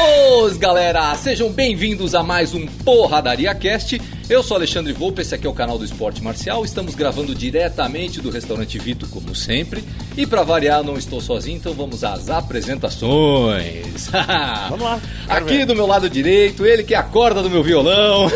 Ô, galera, sejam bem-vindos a mais um Porradaria Cast. Eu sou Alexandre Volpe, esse aqui é o canal do Esporte Marcial. Estamos gravando diretamente do restaurante Vito, como sempre. E para variar, não estou sozinho, então vamos às apresentações. Vamos lá. Aqui do meu lado direito, ele que acorda do meu violão.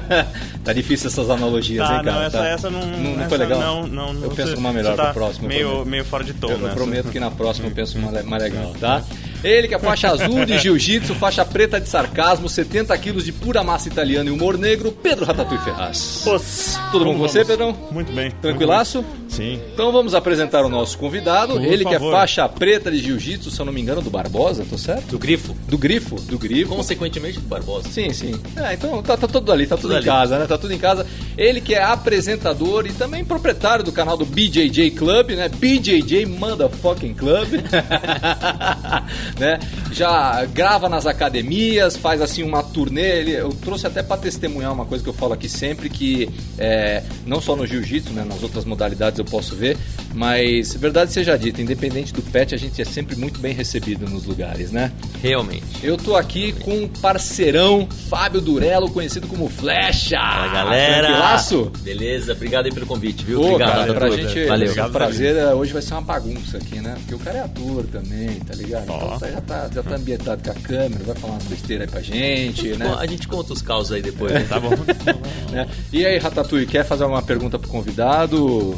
tá difícil essas analogias, Tá, hein, cara? não, essa, Tá- essa não, não, não essa foi legal? Não, não, não. Eu penso numa melhor tá pro próximo. Meio, meio fora de tom, Eu, eu prometo que na próxima eu penso uma mais legal, tá? Ele que é faixa azul de jiu-jitsu, faixa preta de sarcasmo, 70 quilos de pura massa italiana e humor negro, Pedro Ratatouille Ferraz. Putz, Tudo bom com como você? Pedrão? Muito bem. Tranquilaço? muito bem. Sim. Então vamos apresentar o nosso convidado, Por ele que é favor. faixa preta de jiu-jitsu, se eu não me engano, do Barbosa, tô certo? Do grifo. Do Grifo, do Grifo. Consequentemente do Barbosa. Sim, sim. É, então tá, tá tudo ali, tá tudo, Tudo em ali. casa, né? Tá tudo em casa. Ele que é apresentador e também proprietário do canal do BJJ Club, né? BJJ Motherfucking Club. né? Já grava nas academias, faz assim uma turnê. Ele, eu trouxe até para testemunhar uma coisa que eu falo aqui sempre, que é, não só no jiu-jitsu, né? Nas outras modalidades eu posso ver, mas verdade seja dita, independente do pet, a gente é sempre muito bem recebido nos lugares, né? Realmente. Eu tô aqui com um parceirão, Fábio Durello, conhecido como Flecha. Fala galera. Tranquilaço? Beleza, obrigado aí pelo convite, viu? Pô, obrigado cara, pra tudo. gente Valeu. é um prazer. é, Hoje vai ser uma bagunça aqui, né? Porque o cara é ator também, tá ligado? Então Ó. tá- já, tá, já tá ambientado com a câmera, vai falar umas besteiras aí pra gente, Bom, né? A gente conta os causos aí depois. né? Tá bom. Né? E aí, Ratatouille, quer fazer alguma pergunta pro convidado?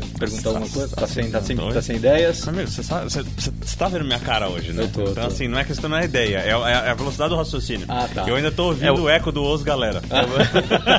Quer perguntar alguma coisa? Tá sem, tá sem, tá sem ideias? Amigo, você, sabe, você, você- você tá vendo minha cara hoje, né? Eu tô, então, tô. assim, não é questão da ideia, é, é a velocidade do raciocínio. Ah, tá. Eu ainda tô ouvindo É o- o eco do Os Galera.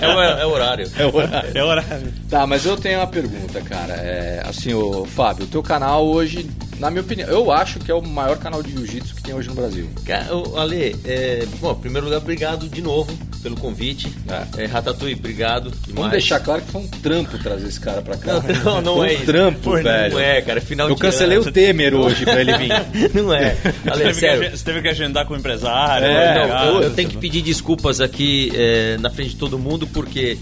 É o, é o horário. É o horário. É horário. Tá, mas eu tenho uma pergunta, cara. É, assim, o Fábio, o teu canal hoje, na minha opinião, eu acho que é o maior canal de jiu-jitsu que tem hoje no Brasil. Cara, ô, Ale, é, bom, em primeiro lugar, obrigado de novo pelo convite. É. É, Ratatouille, obrigado. Vamos demais. deixar claro que foi um trampo trazer esse cara pra cá. Não, não, não foi um é isso. trampo, Pô, velho. Não é, cara. Final Eu de cancelei ano. o Temer hoje pra ele vir. Não é. Você Ale, teve, que, sério. você teve que agendar com o empresário. É, né, Não, cara? eu, eu tenho que pedir desculpas aqui é, na frente de todo mundo, porque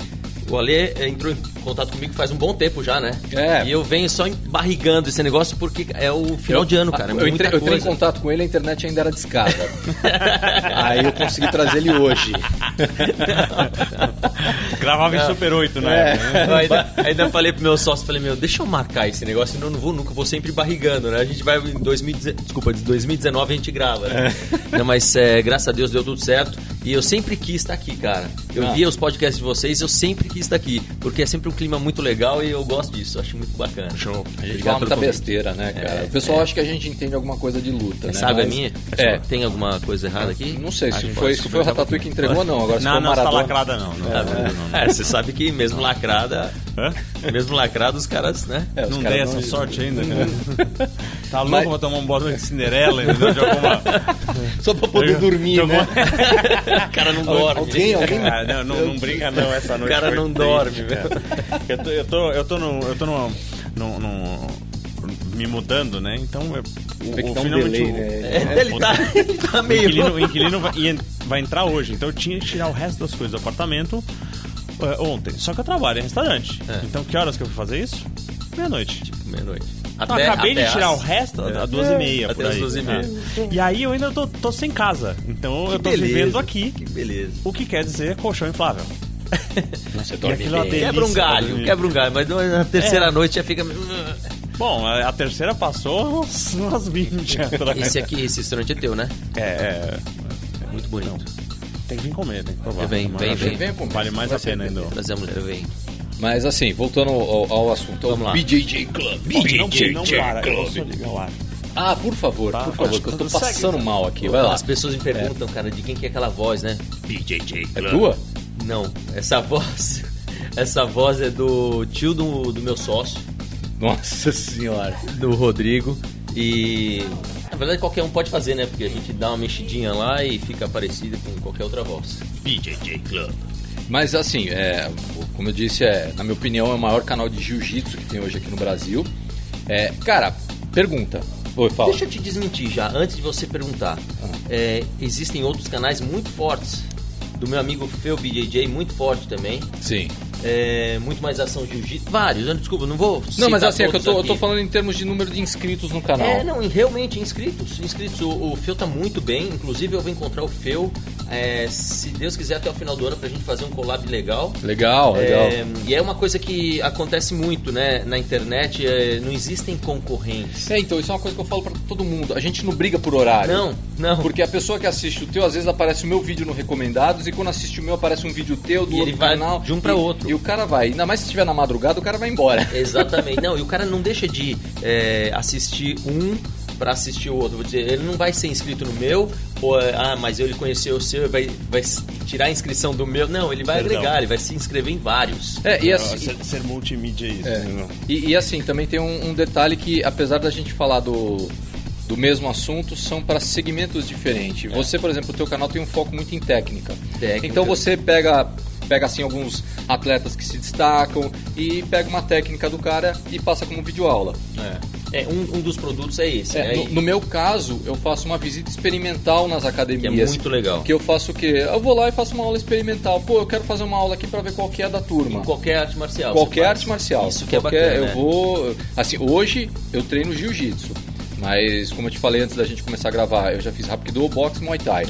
o Ale é, entrou em contato comigo faz um bom tempo já, né? É. E eu venho só embarrigando esse negócio porque é o final de ano, cara. é eu, entrei, eu entrei em contato com ele, a internet ainda era discada. Aí eu consegui trazer ele hoje. Gravava em Super 8, né? Eu ainda, ainda falei pro meu sócio, falei, meu, deixa eu marcar esse negócio, senão eu não vou nunca, vou sempre barrigando, né? A gente vai em 2019, desculpa, de 2019 a gente grava, né? Não, mas é, graças a Deus deu tudo certo e eu sempre quis estar aqui, cara. Eu Ah. via os podcasts de vocês, eu sempre quis estar aqui, porque é sempre um clima muito legal e eu gosto disso, acho muito bacana. Show. A gente Obrigado fala muita convite. besteira, né, cara? É, o pessoal acha que a gente entende alguma coisa de luta, né? Sabe a Mas- minha? É. Tem alguma coisa errada aqui? Não sei, se Acho foi, se foi o Ratatouille que entregou, não. Agora, Não, não, tá Maradona... lacrada não. não, Ah, não, não, não. É, você sabe que mesmo lacrada, Hã? mesmo lacrado, os caras, né? É, os não dei não- essa sorte ainda, cara. Tá louco Mas- pra tomar um bola de Cinderela, entendeu? De alguma... Só pra poder dormir, né? O cara não dorme. Alguém, alguém... Ah, não, não, não brinca não essa noite. cara foi não dorme, cara. Eu tô, eu tô, eu tô no, eu tô no, no, no- me mudando, né? Então eu, o, o um finalmente delay, o- né? É, ele, tá, ele tá o meio. inquilino, o inquilino vai, ia- vai entrar hoje, então eu tinha que tirar o resto das coisas do apartamento eh, ontem. Só que eu trabalho em restaurante. É. Então que horas que eu fui fazer isso? Meia-noite. Meia-noite. Então, eu acabei de tirar o resto É. às duas e meia. Até às duas e meia. É. E aí eu ainda tô, tô sem casa. Então eu tô beleza. vivendo aqui. Que beleza. O que quer dizer colchão inflável. Aquilo é Quebra um galho, dormir. quebra um galho, mas na terceira É. noite já fica. Bom, a terceira passou umas 20 atrás. Esse aqui, esse restaurante é teu, né? É, é, Muito bonito. tem que vir comer, tem que provar. Vem, vem, vem. que. Vale mais a pena ainda. Trazer a mulher, vem. Mas assim, voltando ao, ao assunto, ao Vamos lá. BJJ Club. Não, BJJ não para, vou só Club. ar. Ah, por favor, Tá, por favor, que eu tô segue. passando mal aqui. Vai lá. As pessoas me perguntam, cara, de quem que é aquela voz, né? BJJ É tua? Não, essa voz. Essa voz é do tio do, do meu sócio, Nossa senhora. do Rodrigo. E. Na verdade, qualquer um pode fazer, né? Porque a gente dá uma mexidinha lá e fica parecida com qualquer outra voz. BJJ Club. Mas assim, é, como eu disse, é, na minha opinião, é o maior canal de jiu-jitsu que tem hoje aqui no Brasil. É, cara, pergunta. Oi, fala. Deixa eu te desmentir já, antes de você perguntar. É, existem outros canais muito fortes. Do meu amigo Feu BJJ, muito forte também. Sim. é, muito mais ação jiu-jitsu. Vários, né? desculpa, não vou. Não, mas assim, é que eu tô, eu tô falando em termos de número de inscritos no canal. É, não, realmente, inscritos. inscritos. O, o Feu tá muito bem. Inclusive, eu vou encontrar o Feu, é, se Deus quiser, até o final do ano pra gente fazer um collab legal. Legal, legal. É, e é uma coisa que acontece muito, né? Na internet, é, não existem concorrentes. É, então, isso é uma coisa que eu falo pra todo mundo. A gente não briga por horário. Não, não. Porque a pessoa que assiste o teu, às vezes aparece o meu vídeo no Recomendados, e quando assiste o meu, aparece um vídeo teu do E outro vai canal. de um pra e- outro. E o cara vai. Ainda mais se estiver na madrugada, o cara vai embora. Exatamente. Não, e o cara não deixa de é, assistir um pra assistir o outro. Vou dizer, ele não vai ser inscrito no meu, ou, é, ah, mas ele conheceu o seu, vai, vai tirar a inscrição do meu. Não, ele vai Perdão. agregar, ele vai se inscrever em vários. É, e Não, assim. ser, ser multimídia é isso. É. né? E, e assim, também tem um, um detalhe que, apesar da gente falar do, do mesmo assunto, são para segmentos diferentes. Você, por exemplo, o teu canal tem um foco muito em técnica. Técnica. Então você pega, pega assim alguns atletas que se destacam e pega uma técnica do cara e passa como videoaula. É, um, um dos produtos é esse. É, né? no, no meu caso, eu faço uma visita experimental nas academias. Que é muito legal. Que eu faço o quê? Eu vou lá e faço uma aula experimental. Pô, eu quero fazer uma aula aqui para ver qual que é da turma. Em qualquer arte marcial. Qualquer arte marcial. Isso que é Qualquer- bacana. Eu né? vou. Assim, hoje eu treino jiu-jitsu. Mas, como eu te falei antes da gente começar a gravar, eu já fiz Rapido, boxe Muay Thai.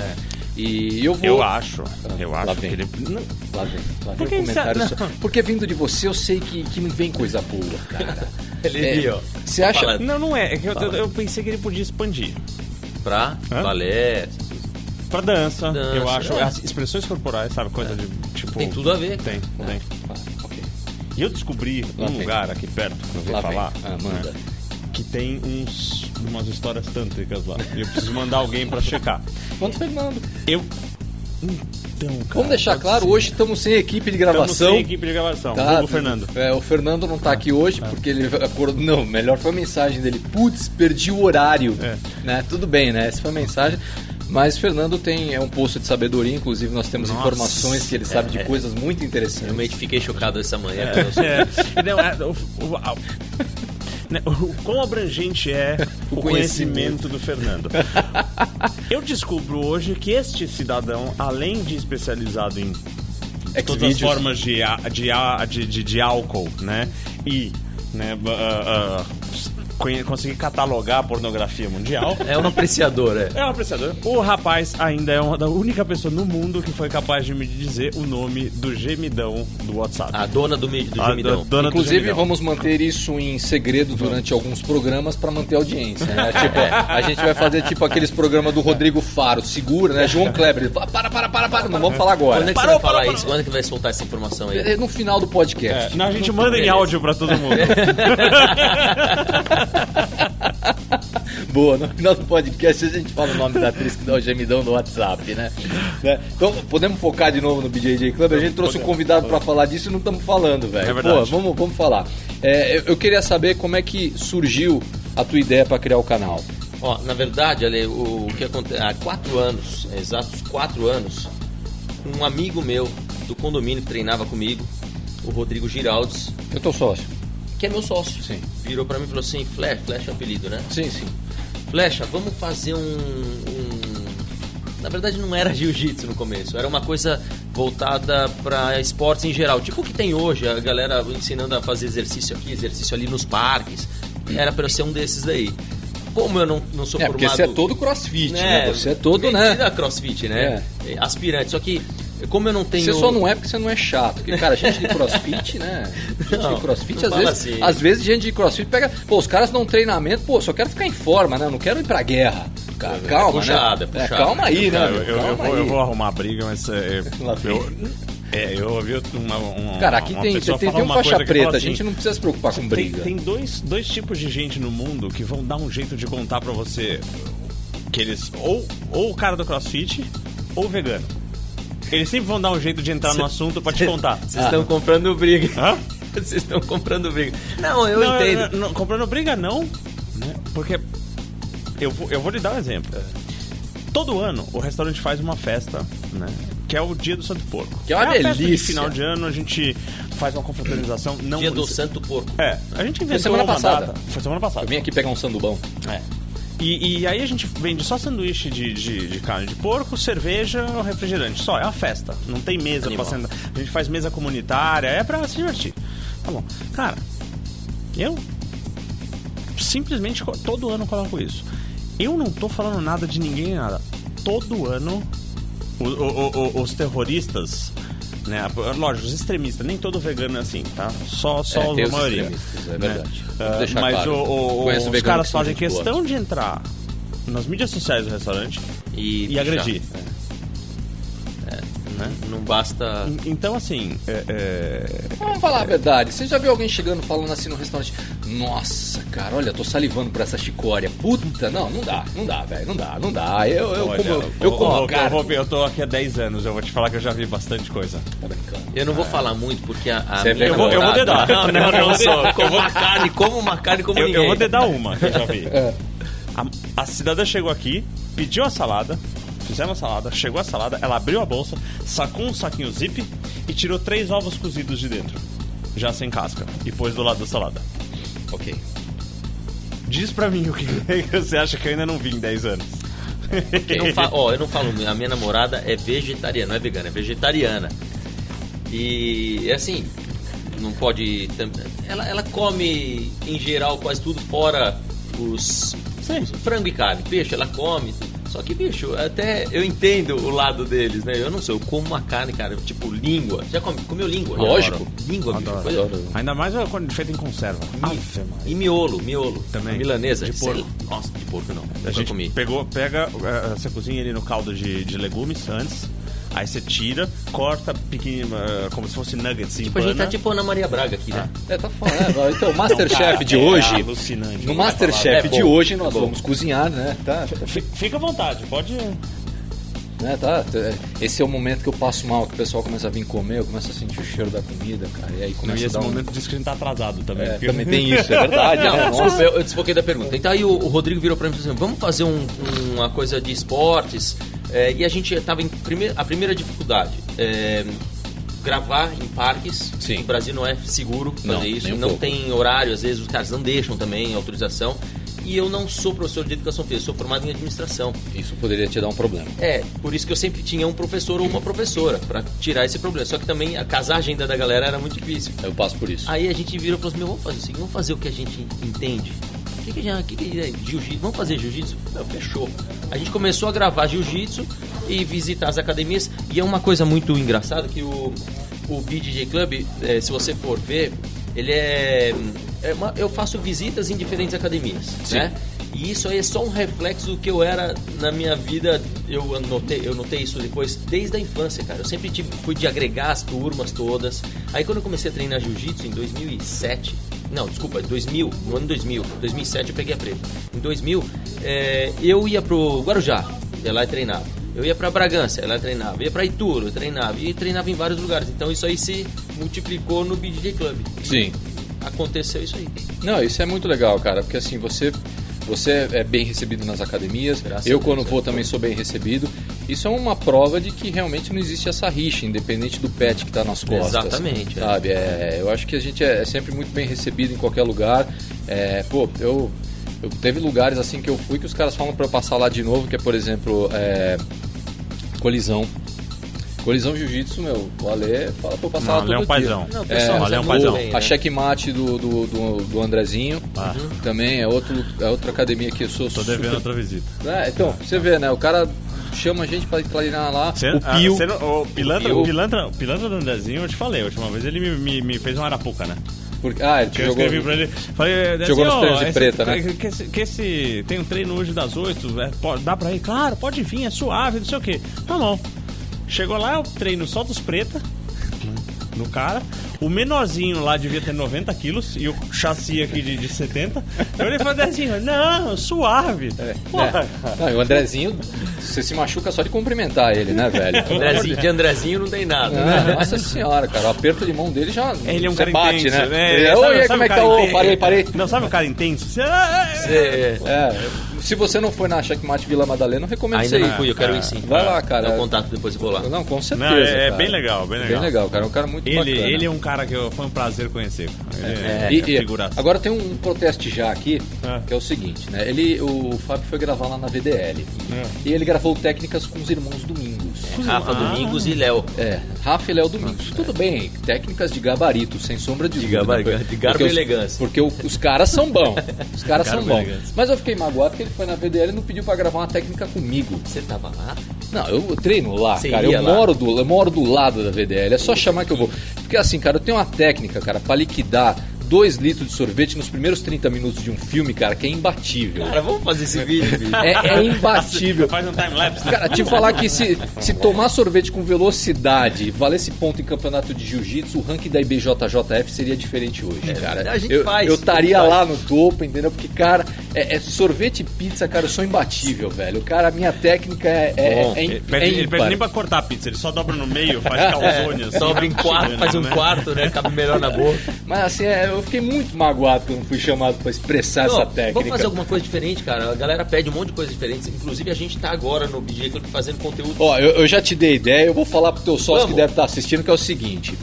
E eu vou. Eu acho, eu Lá acho que vem. ele. não, Lá vem, lá vem Por o que comentário. só- Porque vindo de você, eu sei que, que não vem coisa boa, cara. Ele É. Você acha. Falando. Não, não é. É que eu, eu pensei que ele podia expandir. Pra Hã? balé. Pra dança, Dança, eu acho. é. As expressões corporais, sabe? Coisa de tipo. Tem tudo a ver. Tem, Ah, tem. ok. E eu descobri Lá um vem. lugar aqui perto, que eu vou Lá falar. Ah, manda. né, que tem uns, umas histórias tântricas lá. E eu preciso mandar alguém pra checar. Quanto, Fernando? Eu. Então, cara. Vamos deixar claro, ser. hoje estamos sem equipe de Estamos gravação. sem equipe de gravação. Tá, Vulgo Fernando. É, o Fernando não tá aqui hoje porque ele acordou. Não, melhor foi a mensagem dele. Putz, perdi o horário. É. Né? Tudo bem, né? Essa foi a mensagem. Mas Fernando tem é um posto de sabedoria, inclusive nós temos Nossa. informações que ele sabe de É, é. coisas muito interessantes. Realmente fiquei chocado essa manhã. soube. É, não, é, o, o- né, o quão abrangente é O o, conhecimento. conhecimento do Fernando. Eu descubro hoje que este cidadão, além de especializado em todas as formas de, de, de, de, álcool, né? E né, ah, ah, conseguir catalogar a pornografia mundial. É um apreciador, é. É um apreciador. O rapaz ainda é uma da única pessoa no mundo que foi capaz de me dizer o nome do gemidão do WhatsApp. A dona do, do A gemidão. do- dona do Inclusive, gemidão. vamos manter isso em segredo durante alguns programas para manter a audiência. Né? tipo, a gente vai fazer tipo aqueles programas do Rodrigo Faro, segura, né? João Kleber, para, para, para, para, não vamos falar agora. Quando é que Parou, você vai falar parou, isso? Quando é que vai soltar essa informação aí? É No final do podcast. É, não, a gente manda em áudio pra todo mundo. Boa, no final do podcast a gente fala o nome da atriz que dá o gemidão no WhatsApp, né? Né? Então, podemos focar de novo no BJJ Club? A gente trouxe um convidado para falar disso e não estamos falando, velho. É verdade. Pô, vamos, vamos falar. É, eu, eu queria saber como é que surgiu a tua ideia para criar o canal. Ó, na verdade, Ale, o, o que acontece? Há quatro anos, exatos quatro anos, um amigo meu do condomínio que treinava comigo, o Rodrigo Giraldes, Eu tô sócio. Que é meu sócio, Sim. virou pra mim e falou assim: Flash, Flash é apelido, né? Sim, sim. Flecha, vamos fazer um, um- Na verdade, não era jiu-jitsu no começo, era uma coisa voltada para esportes em geral. Tipo o que tem hoje, a galera ensinando a fazer exercício aqui, exercício ali nos parques. Era para ser um desses daí. Como eu não, não sou É, formado. porque você é todo crossfit, né? Você é todo, né? crossfit, né? Aspirante. Só que, como eu não tenho. Você só não é porque você não é chato. Porque, cara, gente de crossfit, né? Gente Não, de crossfit, não às vezes, assim. às vezes gente de crossfit pega. Pô, os caras dão treinamento, pô, só quero ficar em forma, né? Não quero ir pra guerra. Cara, É calma, puxado, né? é puxado. calma aí, né? Eu, eu- eu vou, eu vou arrumar briga, mas é, eu, é, eu ouvi uma, uma Cara, aqui uma tem, tem, pessoa tem um uma faixa preta, fala a gente assim, não precisa se preocupar com Tem, briga. tem dois, dois tipos de gente no mundo que vão dar um jeito de contar pra você que eles. Ou, ou o cara do crossfit, ou o vegano. Eles sempre vão dar um jeito de entrar no assunto pra te contar. Vocês estão comprando briga. Hã? Vocês estão comprando briga. Não, eu Não, entendo. não, não, comprando briga não, né? Porque eu vou, eu vou lhe dar um exemplo. Todo ano o restaurante faz uma festa, né? Que é o Dia do Santo Porco. Que é uma a festa de delícia. final de ano a gente faz uma confraternização. Não Dia do Santo Porco. É, a gente inventou semana uma passada. data. Foi semana passada. Eu vim aqui pegar um sandubão. É. E, e aí a gente vende só sanduíche de, de, de carne de porco, cerveja, refrigerante. Só, é uma festa. Não tem mesa Animal. pra sentar. A gente faz mesa comunitária, é pra se divertir. Tá bom. Cara, eu simplesmente todo ano coloco isso. Eu não tô falando nada de ninguém nada. Todo ano o- o- o- os terroristas, né? Lógico, os extremistas, nem todo vegano é assim, tá? Só, só É, a maioria. é né? verdade. Vamos deixar mas claro. o- o- os caras que fazem gente boa. questão de entrar nas mídias sociais do restaurante E, e agredir. Né? Não basta. En- Então, assim, é- é, Vamos falar a verdade. Você já viu alguém chegando falando assim no restaurante? Nossa, cara, olha, tô salivando por essa chicória. Puta, não, não dá, não dá, velho, não dá, não dá. Eu, eu olha, como, eu ô, como ô, a carne. eu, eu tô aqui há 10 anos, eu vou te falar que eu já vi bastante coisa. Tá brincando. Eu não vou falar muito porque a, a Você é minha vegano? Eu vou- eu vou dedar. Não, não, Eu não, só. dedar. Como uma carne, como uma carne como Eu, ninguém. eu vou te dar uma que eu já vi. É. A, a cidadã chegou aqui, pediu a salada, fizemos a salada, chegou a salada, ela abriu a bolsa, sacou um saquinho zip e tirou três ovos cozidos de dentro, já sem casca, e pôs do lado da salada. Ok. Diz pra mim o que você acha que eu ainda não vi em 10 anos. Eu não fa- ó, eu não falo, a minha namorada é vegetariana, não é vegana, é vegetariana. E é assim, não pode. Ela, ela come em geral quase tudo fora os, os frango e carne. Peixe, ela come. Só que, bicho, até eu entendo o lado deles, né? Eu não sei, eu como uma carne, cara, tipo língua. Já come, comeu língua? Lógico. Adoro. Língua, bicho. Adoro, coisa- adoro. Ainda mais quando feito em conserva. E miolo, miolo. Também. Milanesa. De porco. Nossa, de porco não. A gente comi. pegou, pega, eh, você cozinha ele no caldo de, de legumes antes, aí você tira, corta pequenininho, eh, como se fosse nuggets em Tipo, a gente tá tipo Ana Maria Braga aqui, né? É, tá falando. É, então, o Masterchef Cara, de é hoje. alucinante. No Não Masterchef É de hoje nós é vamos cozinhar, né? Tá, Fica à vontade, pode. né, tá. Esse é o momento que eu passo mal, que o pessoal começa a vir comer, eu começo a sentir o cheiro da comida, cara. E aí Não, começa e a esse dar um... momento diz que a gente tá atrasado também. É, porque- também tem isso, é verdade. Não, né? desculpa, Nossa. eu, eu desfoquei da pergunta. Então aí o, o Rodrigo virou pra mim e falou assim, vamos fazer um- uma coisa de esportes. É, e a gente tava em primeira, a primeira dificuldade. é, gravar em parques. Sim. O Brasil não é seguro fazer Não, isso. um não pouco. tem horário, às vezes os caras não deixam também autorização. E eu não sou professor de educação física, eu sou formado em administração. Isso poderia te dar um problema. É, por isso que eu sempre tinha um professor ou uma professora pra tirar esse problema. Só que também a casar a agenda da galera era muito difícil. Eu passo por isso. Aí a gente virou e falou assim, meu, vamos fazer o seguinte, vamos fazer o que a gente entende. O que, que, que, que é jiu-jitsu? Vamos fazer jiu-jitsu? Fechou. A gente começou a gravar jiu-jitsu e visitar as academias. E é uma coisa muito engraçada que o, o BJJ Club, eh, se você for ver, ele é... é uma- eu faço visitas em diferentes academias, Sim. né? E isso aí é só um reflexo do que eu era na minha vida. Eu notei, eu notei isso depois desde a infância, cara. Eu sempre tive, fui de agregar as turmas todas. Aí quando eu comecei a treinar jiu-jitsu em 2007, não, desculpa, 2000, no ano 2000, 2007 eu peguei a preta. Em 2000, é, eu ia pro Guarujá, ia lá e treinava. Eu ia pra Bragança, ia lá e treinava. Eu ia pra Itu, eu treinava. E treinava em vários lugares. Então isso aí se multiplicou no BJJ Club. Sim. Aconteceu isso aí. Não, isso é muito legal, cara, porque assim, você você é bem recebido nas academias, Graças eu quando Deus, vou é. também sou bem recebido. Isso é uma prova de que realmente não existe essa rixa, independente do pet que tá nas costas. Exatamente, é. Sabe? É, eu acho que a gente é, é sempre muito bem recebido em qualquer lugar. É, pô, eu, eu teve lugares assim que eu fui que os caras falam pra eu passar lá de novo, que é, por exemplo, é, colisão. Colisão Jiu-Jitsu, meu, o Ale fala pra eu passar Não, lá Ale é todo um paizão. Não, É, Ale é um paizão. a checkmate do, do, do, do Andrezinho Ah, também é, outro, é outra academia que eu sou tô super- devendo outra visita. É, então, você vê, né? O cara chama a gente pra ir treinar lá. Cê- o ah, Pio. cê o, pilantra, Pio. o, pilantra, o pilantra do Andrezinho, eu te falei, a última vez ele me, me, me fez uma arapuca, né? porque- ah, ele Que eu jogou. escrevi pra ele. Falei, Jogou assim, nos treinos de preta, né? Que, que esse, que esse- tem um treino hoje das 8, é, pode- dá pra ir? Claro, pode vir, é suave, não sei o que. Tá bom. Chegou lá, eu treino só dos preta, no cara. O menorzinho lá devia ter 90 quilos e o chassi aqui de, de 70. Eu olhei falei assim, não, suave. É, né? Não, e o Andrezinho, você se machuca só de cumprimentar ele, né, velho? Andrezinho, de Andrezinho não tem nada. Ah, nossa senhora, cara, o aperto de mão dele já. Ele é um cara bate, intenso, né? né? Ele é, Sabe- Oi, sabe como é que cara tá? Ô, intenso? parei, parei. Não, sabe o cara intenso? Você-. É, É, se você não foi na Checkmate Vila Madalena, eu recomendo Ainda você não ir. fui, eu quero É. ir sim. Vai lá, cara. Dá o contato depois eu vou lá. Não, com certeza. Não, é, é bem legal, bem legal. Bem legal, cara. É um cara muito Ele, bacana. ele é um cara que eu, foi um prazer conhecer. Ele é, E- é e- agora tem um protesto já aqui, É. que é o seguinte, né? Ele, o Fábio foi gravar lá na VDL. É. E ele gravou técnicas com os irmãos Domingos. Rafa Domingos e Léo. É, Rafa e Léo Domingos. Tudo bem, técnicas de gabarito, sem sombra de De dúvida. gabarito, Porque- de garbo e elegância. Porque os caras são bons. Os caras são bons. Mas eu fiquei magoado porque ele foi na VDL e não pediu pra gravar uma técnica comigo. Você tava lá? Não, eu treino lá, Você cara. Eu lá? moro, do, eu moro do lado da VDL. É só chamar que eu vou. Porque assim, cara, eu tenho uma técnica, cara, pra liquidar 2 litros de sorvete nos primeiros 30 minutos de um filme, cara, que é imbatível. Cara, vamos fazer esse vídeo, bicho. É, é imbatível. Faz um time-lapse. né? Cara, te falar que se, se tomar sorvete com velocidade valesse ponto em campeonato de jiu-jitsu, o ranking da IBJJF seria diferente hoje, cara. a gente eu, faz, eu estaria lá no topo, entendeu? Porque, cara, é, é sorvete e pizza, cara, eu sou imbatível, velho. Cara, a minha técnica é, é, Bom, é, Ele é pede, ele pede ímpar. nem pra cortar a pizza, ele só dobra no meio, faz calzone assim. Sobra em quarto, faz um né? quarto, né? Cabe melhor na boca. Mas assim, é, eu fiquei muito magoado quando fui chamado pra expressar Não, essa técnica. Vamos fazer alguma coisa diferente, cara. A galera pede um monte de coisas diferentes. Inclusive, a gente tá agora no BJ Club fazendo conteúdo. Ó, eu, eu já te dei ideia, eu vou falar pro teu sócio Vamos. que deve estar assistindo, que é o seguinte.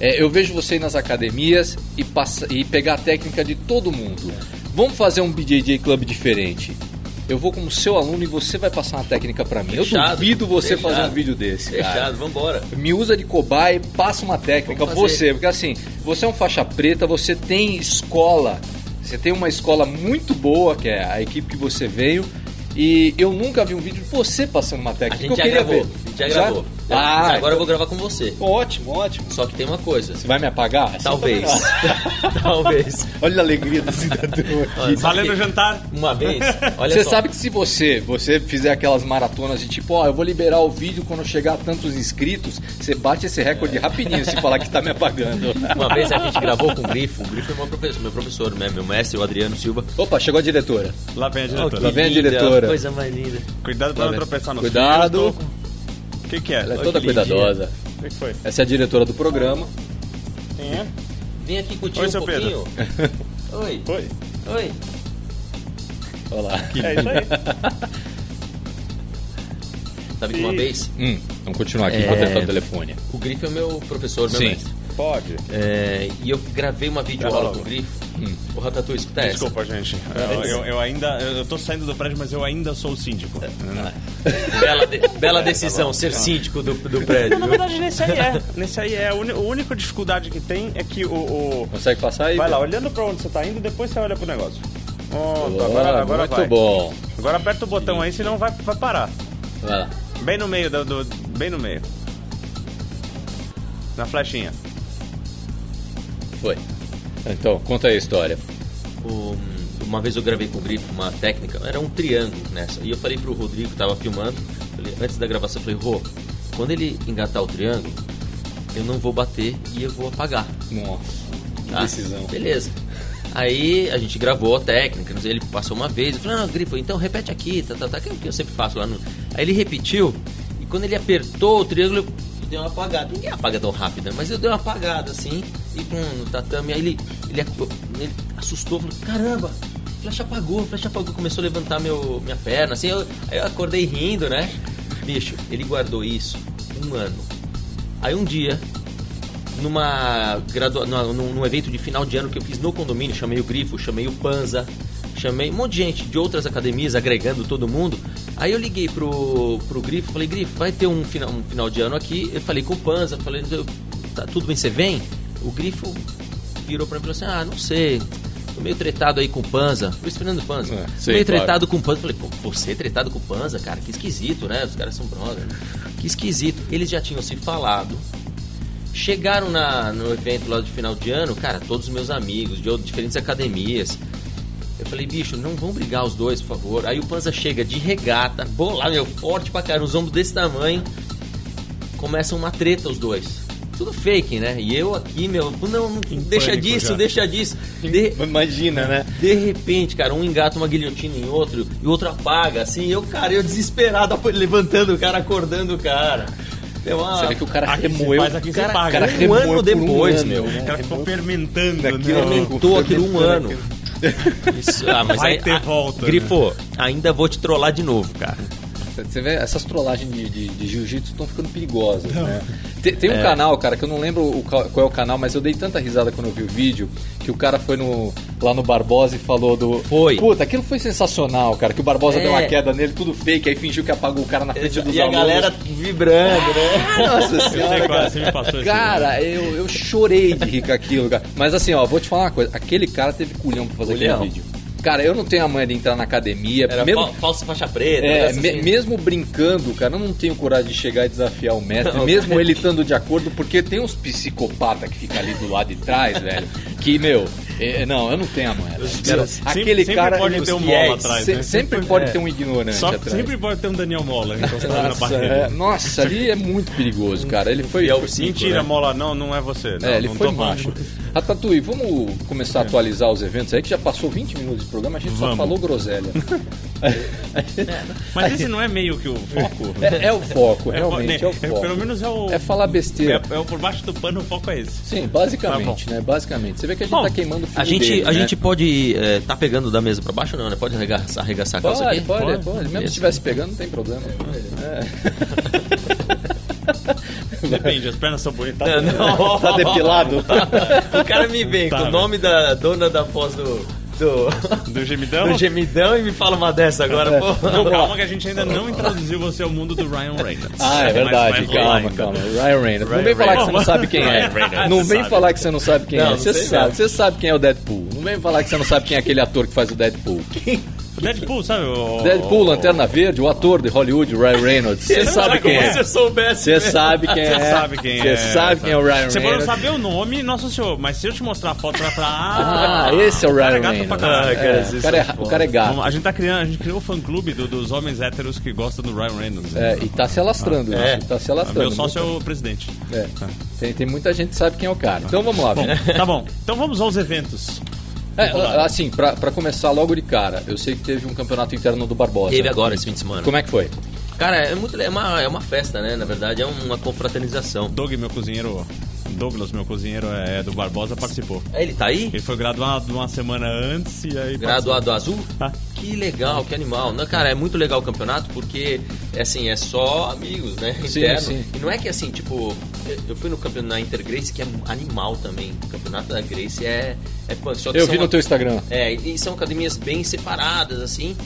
É, eu vejo você ir nas academias e, passa, e pegar a técnica de todo mundo. Vamos fazer um BJJ Club diferente. Eu vou como seu aluno e você vai passar uma técnica pra mim. eu Fechado, duvido você fechado. fazer um vídeo desse, cara. Fechado, vambora. Me usa de cobaia e passa uma técnica. Você, porque assim, você é um faixa preta, você tem escola. Você tem uma escola muito boa, que é a equipe que você veio. E eu nunca vi um vídeo de você passando uma A técnica. gente que eu já queria gravou. ver. A gente já gravou. Ah, Mas agora eu vou gravar com você. Ótimo, ótimo. Só que tem uma coisa. Você vai me apagar? Talvez. Talvez. Olha a alegria do cidadão aqui. Valendo o jantar. Uma vez, olha Você só. sabe que se você, você fizer aquelas maratonas de tipo, ó, eu vou liberar o vídeo quando chegar a tantos inscritos, você bate esse recorde rapidinho se falar que tá me apagando. Uma vez a gente gravou com o Grifo. O Grifo é meu professor, meu professor, né? meu mestre, o Adriano Silva. Opa, chegou a diretora. Lá vem a Oh, diretora. Lá vem a diretora. Coisa mais linda. Cuidado pra Lá não vem. tropeçar no Cuidado. Que, que é? Ela é toda lindinha. cuidadosa. O que que foi? Essa é a diretora do programa. Quem é? Vem aqui curtir Oi, um seu pouquinho. Oi, Oi. oi. Olha lá. É isso aí. Sabe que uma vez, Hum, vamos continuar aqui, É. vou tentar o telefone. o Grifo é meu professor, meu Sim. mestre. Pode. É, e eu gravei uma videoaula com o. Grifo. O Ratatouille, escuta essa. Desculpa, gente. Eu, eu- eu ainda. Eu tô saindo do prédio, mas eu ainda sou o síndico. Bela, de- bela decisão, ser síndico do, do prédio. Não, na verdade, nesse aí é. Nesse aí é. A única dificuldade que tem é que o. o- Consegue passar aí? Vai lá, olhando pra onde você tá indo, depois você olha pro negócio. Pronto, Boa, agora, agora muito vai. bom. Agora aperta o botão aí, senão vai, vai parar. Vai lá. Bem no meio do, do- Bem no meio. Na flechinha. Foi. Então, conta aí a história. O- uma vez eu gravei com o Grifo uma técnica, era um triângulo nessa. E eu falei pro Rodrigo, que tava filmando, falei- antes da gravação, eu falei, Rô, quando ele engatar o triângulo, eu não vou bater e eu vou apagar. Nossa, que tá? decisão. Beleza. Aí a gente gravou a técnica, sei, ele passou uma vez, eu falei, não, Grifo, então repete aqui, tá, tá, tá, que é o que eu sempre faço lá no. Aí ele repetiu, e quando ele apertou o triângulo, eu dei uma apagada. Ninguém apaga tão rápido, né? Mas eu dei uma apagada assim, e com no tatame, aí ele, ele, ele assustou, falou, caramba, a flecha apagou, a flecha apagou, começou a levantar meu, minha perna, assim, eu, aí eu acordei rindo, né? Bicho, ele guardou isso um ano. Aí um dia, numa gradua... num, num evento de final de ano que eu fiz no condomínio, chamei o Grifo, chamei o Panza, chamei um monte de gente de outras academias, agregando todo mundo. Aí eu liguei pro, pro Grifo, falei, Grifo, vai ter um final, um final de ano aqui. Eu falei com o Panza, falei, "Eu- tá tudo bem, você vem? O Grifo virou pra mim e falou assim, ah, não sei... Tô meio tretado aí com o Panza, Luiz Fernando Panza. É, sei, meio claro. tretado com o Panza. Falei, pô, você tretado com o Panza, cara, que esquisito, né? Os caras são brother. Que esquisito. Eles já tinham se falado, Chegaram na, no evento lá de final de ano, cara, todos os meus amigos de outras, diferentes academias. Eu falei, bicho, não vão brigar os dois, por favor. Aí o Panza chega de regata, bolar, meu, forte pra caramba, os ombros desse tamanho. Começa uma treta os dois. Tudo fake, né? E eu aqui, meu, não, não deixa disso, já. deixa disso. De, Imagina, né? de repente, cara, um engata uma guilhotina em outro e o outro apaga, assim. Eu, cara, eu desesperado, levantando o cara, acordando o cara. Deu uma... Você vê que o cara Aqui remoeu. faz, aqui cara, paga. cara, remoeu um ano por um depois, ano, meu. O cara ficou fermentando. Né? Fermentou aquilo um ano. Isso, ah, mas Vai aí- ter volta, Grifo, ainda vou te trollar de novo, cara. Você vê, essas trollagens de, de, de jiu-jitsu estão ficando perigosas, né? Tem, tem um canal, cara, que eu não lembro o qual é o canal, mas eu dei tanta risada quando eu vi o vídeo, que o cara foi no, lá no Barbosa e falou do... Foi. Puta, aquilo foi sensacional, cara, que o Barbosa É. deu uma queda nele, tudo fake, aí fingiu que apagou o cara na frente dos E a alunos. galera vibrando, né? Nossa senhora, é, cara. você me passou esse Cara, eu, eu chorei de rir com aquilo, cara. Mas assim, ó, vou te falar uma coisa. Aquele cara teve culhão pra fazer Culhão. aquele vídeo. Cara, eu não tenho a manha de entrar na academia. Era mesmo, fal- falsa faixa preta. é, me- assim. mesmo brincando, cara, eu não tenho coragem de chegar e desafiar o mestre, Não, mesmo cara. ele estando de acordo, porque tem uns psicopatas que ficam ali do lado de trás, velho, que, meu, é, não, eu não tenho a manha. Aquele sempre cara. pode ter um mola atrás, se- né? sempre pode ter um ignorante Só, atrás. sempre pode ter um Daniel Mola encostado na Nossa, é, nossa, ali é muito perigoso, cara. Ele foi. E é o foi- cinco, Mentira, né? Mola, não, não é você. Não, É, ele não foi macho. Ratatouille, vamos começar a atualizar os eventos aí, que já passou 20 minutos de programa, a gente só Vamos. falou groselha. Mas esse não é meio que o foco? É, é o foco, É, realmente, é, o é, foco. Pelo menos é o. É falar besteira. É, é o por baixo do pano, o foco é esse. Sim, basicamente, né? Basicamente. Você vê que a gente Bom, tá queimando o filme A gente, dele, a né? gente pode. É, tá pegando da mesa pra baixo não, né? Pode arregaçar, arregaçar a calça Pode, aqui? pode, Pode. pode. Mesmo se Beleza. estivesse pegando, não tem problema. Depende, as pernas são bonitas. Não, não. Tá depilado? O cara me vem Tá, com o né? nome da dona da pós do. Do, Do gemidão? do gemidão e me fala uma dessa agora, pô. Não, calma que a gente ainda não introduziu você ao mundo do Ryan Reynolds. Ah, é Mas verdade. Calma, calma. Ryan Reynolds. Não Ryan vem falar que você não sabe quem é. Ryan Não vem falar que você não sabe quem Não, é. Você sabe. Você sabe quem é o Deadpool. Não vem falar que você não sabe quem é aquele ator que faz o Deadpool. O Deadpool, sabe? O... Deadpool, Lanterna Verde, o ator de Hollywood, Ryan Reynolds. Você sabe quem é. Se você soubesse. Você sabe quem é. Você sabe quem é. Você sabe quem é o Ryan Você pode não Reynolds. saber o nome, nossa senhor, mas se eu te mostrar a foto, vai falar. Ah, esse é o Ryan é Reynolds. É, cara, o, vocês cara é, são o cara é gato. A gente tá criando, a gente criou o fã clube do- dos homens héteros que gostam do Ryan Reynolds. É, e tá se alastrando, É. isso. Tá se alastrando. Meu sócio é o presidente. É. Tem, tem muita gente que sabe quem é o cara. Então vamos lá. Bom, tá bom. Então vamos aos eventos. É, assim, pra, pra começar logo de cara, eu sei que teve um campeonato interno do Barbosa. Teve agora esse fim de semana. Como é que foi? Cara, é, muito, é, uma, é uma festa, né? Na verdade, é uma confraternização. Doug, meu cozinheiro. Douglas, meu cozinheiro é do Barbosa, participou. É, Ele tá aí? Ele foi graduado uma semana antes e aí. Graduado azul? Ah. Que legal, que animal. Não, cara, é muito legal o campeonato porque, é assim, é só amigos, né? Sim, Interno. sim. E não é que assim, tipo, eu fui no campeonato na Intergrace que é animal também. O campeonato da Grace é, é. Só que Eu são vi no teu Instagram. É, e são academias bem separadas, assim.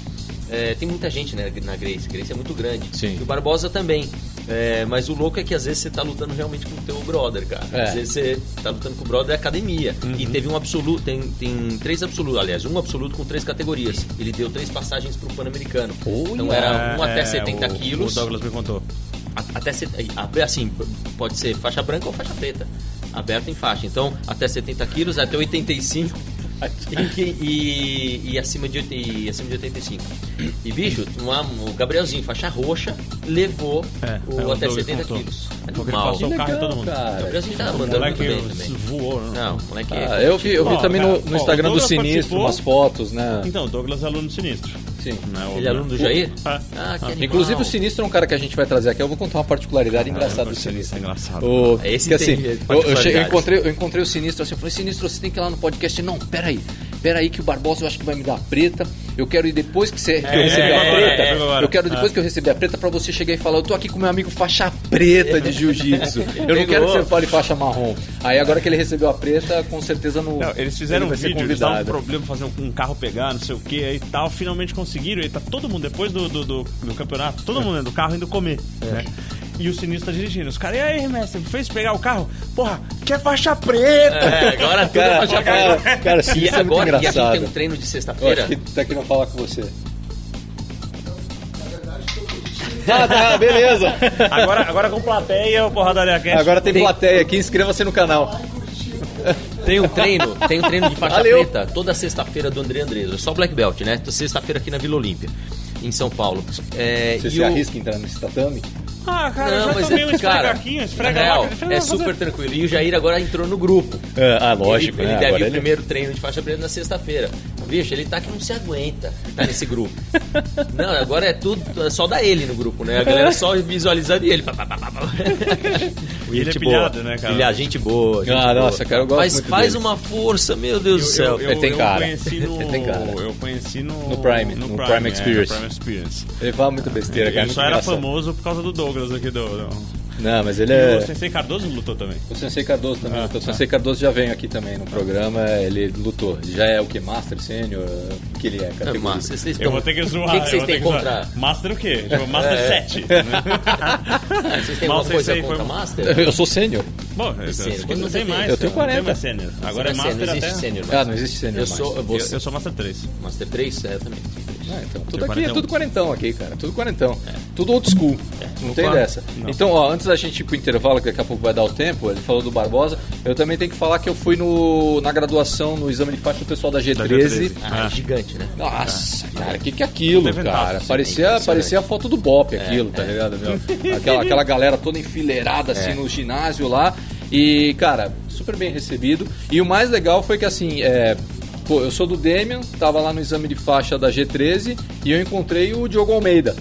É, tem muita gente né, na Grace. Grace é muito grande. Sim. E o Barbosa também. É, mas o louco é que às vezes você tá lutando realmente com o teu brother, cara. É. Às vezes você tá lutando com o brother da academia. E teve um absoluto, tem, tem três absolutos, aliás, um absoluto com três categorias. Ele deu três passagens pro Pan-Americano. Então era um até 70 É, o- quilos. O Douglas me contou. Até assim, pode ser faixa branca ou faixa preta. Aberto em faixa. Então, até 70 quilos, até 85 e, e, e acima de, e acima de 85. E bicho, uma- o Gabrielzinho, faixa roxa, levou É, o é, o até Douglas 70 contou. quilos. Ele Animal. passou o carro em todo mundo. O cara. Gabrielzinho tá O mandando muito moleque bem também. voou, né? Não, o moleque é Ah, eu vi, eu vi Ó, também cara, no, no ó, Instagram o do Sinistro participou. umas fotos, né? Então, o Douglas é aluno sinistro. Sim. Né? O- Ele é aluno do Jair? Ah. Ah, animal. Inclusive o Sinistro é um cara que a gente vai trazer aqui. Eu vou contar uma particularidade engraçada Ah, do isso é Sinistro. engraçado. O, Esse que, assim, eu, eu, encontrei, eu encontrei o Sinistro assim, eu falei, Sinistro, você tem que ir lá no podcast. Não, peraí, peraí que o Barbosa eu acho que vai me dar a preta. Eu quero ir depois que, você, que eu É, receber é, a preta. é, eu quero depois Ah. que eu receber a preta pra você chegar e falar, eu tô aqui com meu amigo faixa preta de jiu-jitsu. Eu não quero que você fale faixa marrom. Aí agora que ele recebeu a preta, com certeza não. Não, eles fizeram ele um vídeo, eles convidado. problema fazer um, um carro pegar, não sei o que e tal. Finalmente conseguiram. E tá todo mundo, depois do, do, do- do campeonato, todo mundo dentro do carro indo comer. Né? E o sinistro tá dirigindo. Os caras, e aí, mestre, fez pegar o carro? Porra, que é faixa preta! É, agora tudo é Cara, faixa cara, preta. cara, E Sinistro é muito agora, e a gente engraçado. tem um treino de sexta-feira. acho que tá aqui pra falar com você. Ah, tá, beleza. Agora, agora com plateia, o Porradaria Cast. Agora tem Tem- plateia aqui, inscreva-se no canal. Tem um treino, tem um treino de faixa Valeu. preta toda sexta-feira do André Andreso. É só Black Belt, né? Sexta-feira aqui na Vila Olímpia, em São Paulo. É, Você e se o- arrisca a entrar nesse tatame? Ah, cara, eu Não, já mas tomei é, um cara, esfregaquinho, esfrega real, lá. é super tranquilo. E o Jair agora entrou no grupo. ah, lógico, ele, ele né? deve Agora ir o ele- primeiro treino de faixa preta na sexta-feira. Bicho, ele tá que não se aguenta tá nesse grupo. Não, agora é tudo, é só da ele no grupo, né? A galera só visualizando ele. Pá, pá, pá, pá, pá. Ele é Gente pilhado, boa. né, cara? Pilhado, gente boa. Gente Ah, boa. nossa, cara, eu gosto Mas muito faz dele. uma força, meu Deus do céu. Ele tem cara. conheci no, Ele tem cara. Eu conheci no... No Prime, no Prime é, Experience. no Prime Experience. Ele fala muita besteira, cara. é Ele muito só era famoso por causa do Douglas aqui do... do... Não, mas ele E é. O Sensei Cardoso lutou também. O Sensei Cardoso também. Ah, lutou. o tá. Sensei Cardoso já veio aqui também no programa, ele lutou. Já é o que? Master, Sênior? O que ele é? É, Categoria. mas vocês Eu estão- vou ter que zoar. O que, que eu vocês têm que contra. zoar. Master o quê? Tipo, Master É. 7. Ah, Vocês têm alguma coisa contra foi- Master? Eu sou Sênior. Bom, eu, Sênior. eu não você tem tem? mais. Eu tenho Não tem 40. mais Sênior. Agora é Master não existe até... sênior. Ah, não existe Sênior Eu sou, eu, Eu, eu sou Master 3. Master 3? É, eu também. Ah, então, tudo aqui é 41. tudo quarentão aqui, cara. Tudo quarentão. Tudo old school. Não tem dessa. Não. Então, ó, antes da gente ir pro intervalo, que daqui a pouco vai dar o tempo, ele falou do Barbosa, eu também tenho que falar que eu fui no, na graduação, no exame de faixa do pessoal da G13. G13. Ah, Ah. é gigante, né? Nossa, cara, o que, que é aquilo, cara? Parecia, parecia a foto do Bop aquilo, tá ligado, meu? Aquela, aquela galera toda enfileirada assim É. no ginásio lá. E, cara, super bem recebido. E o mais legal foi que assim, é. Pô, eu sou do Demian, tava lá no exame de faixa da G13 e eu encontrei o Diogo Almeida.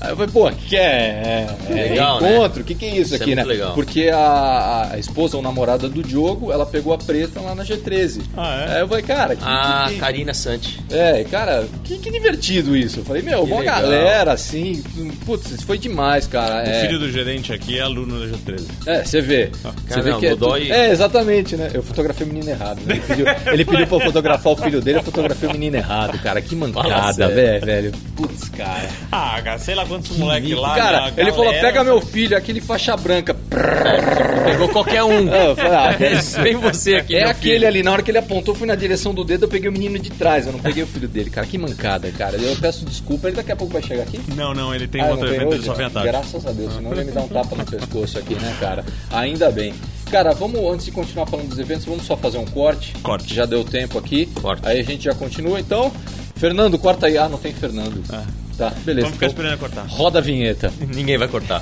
Aí eu falei, pô, que é, é, é Legal, né? encontro? O que, que é isso, Isso é aqui, né? muito legal. Porque a, a esposa ou namorada do Diogo, ela pegou a preta lá na G13. Ah, é? Aí eu falei, cara, que, A que- que- Karina Santi. é, cara, que, que divertido isso. Eu falei, meu, uma legal. galera assim. Putz, isso foi demais, cara. O É, filho do gerente aqui é aluno da G13. é, você vê. Você Cara, vê não, que é, Godoy- é, exatamente, né? Eu fotografei o menino errado. Né? Ele, pediu, ele pediu pra eu fotografar o filho dele, eu fotografei o menino errado, cara. Que mancada, velho, velho. Putz, cara. Ah, cara, sei lá quantos moleques lá. Cara, né, a ele falou: galera- pega meu filho, aquele faixa branca. Pegou qualquer um. Ah, falei, ah, Vem você aqui, É meu aquele filho. ali, na hora que ele apontou, fui na direção do dedo, eu peguei o menino de trás, eu não peguei o filho dele, cara. Que mancada, cara. Eu peço desculpa, ele daqui a pouco vai chegar aqui. Não, não, ele tem Ah, um outro evento, ele só vem à tarde. Graças a Deus, senão ele ia me dar um tapa no pescoço aqui, né, cara? Ainda bem. Cara, vamos, antes de continuar falando dos eventos, vamos só fazer um corte. Corte. Já deu tempo aqui. Corte. Aí a gente já continua, então. Fernando, corta aí. Ah, não tem Fernando. Ah. Tá, beleza. Vamos ficar Então, esperando cortar. Roda a vinheta. Ninguém vai cortar.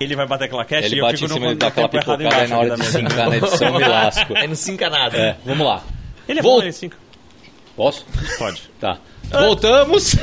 Ele vai bater claquete Ele e eu bate fico em no, cima no tempo errado pipocada aí na hora de embaixo sincar na edição, me lasco. Aí não se nada. É, vamos lá. Ele é Vol- bom, ele. Posso? Pode. Tá. Voltamos!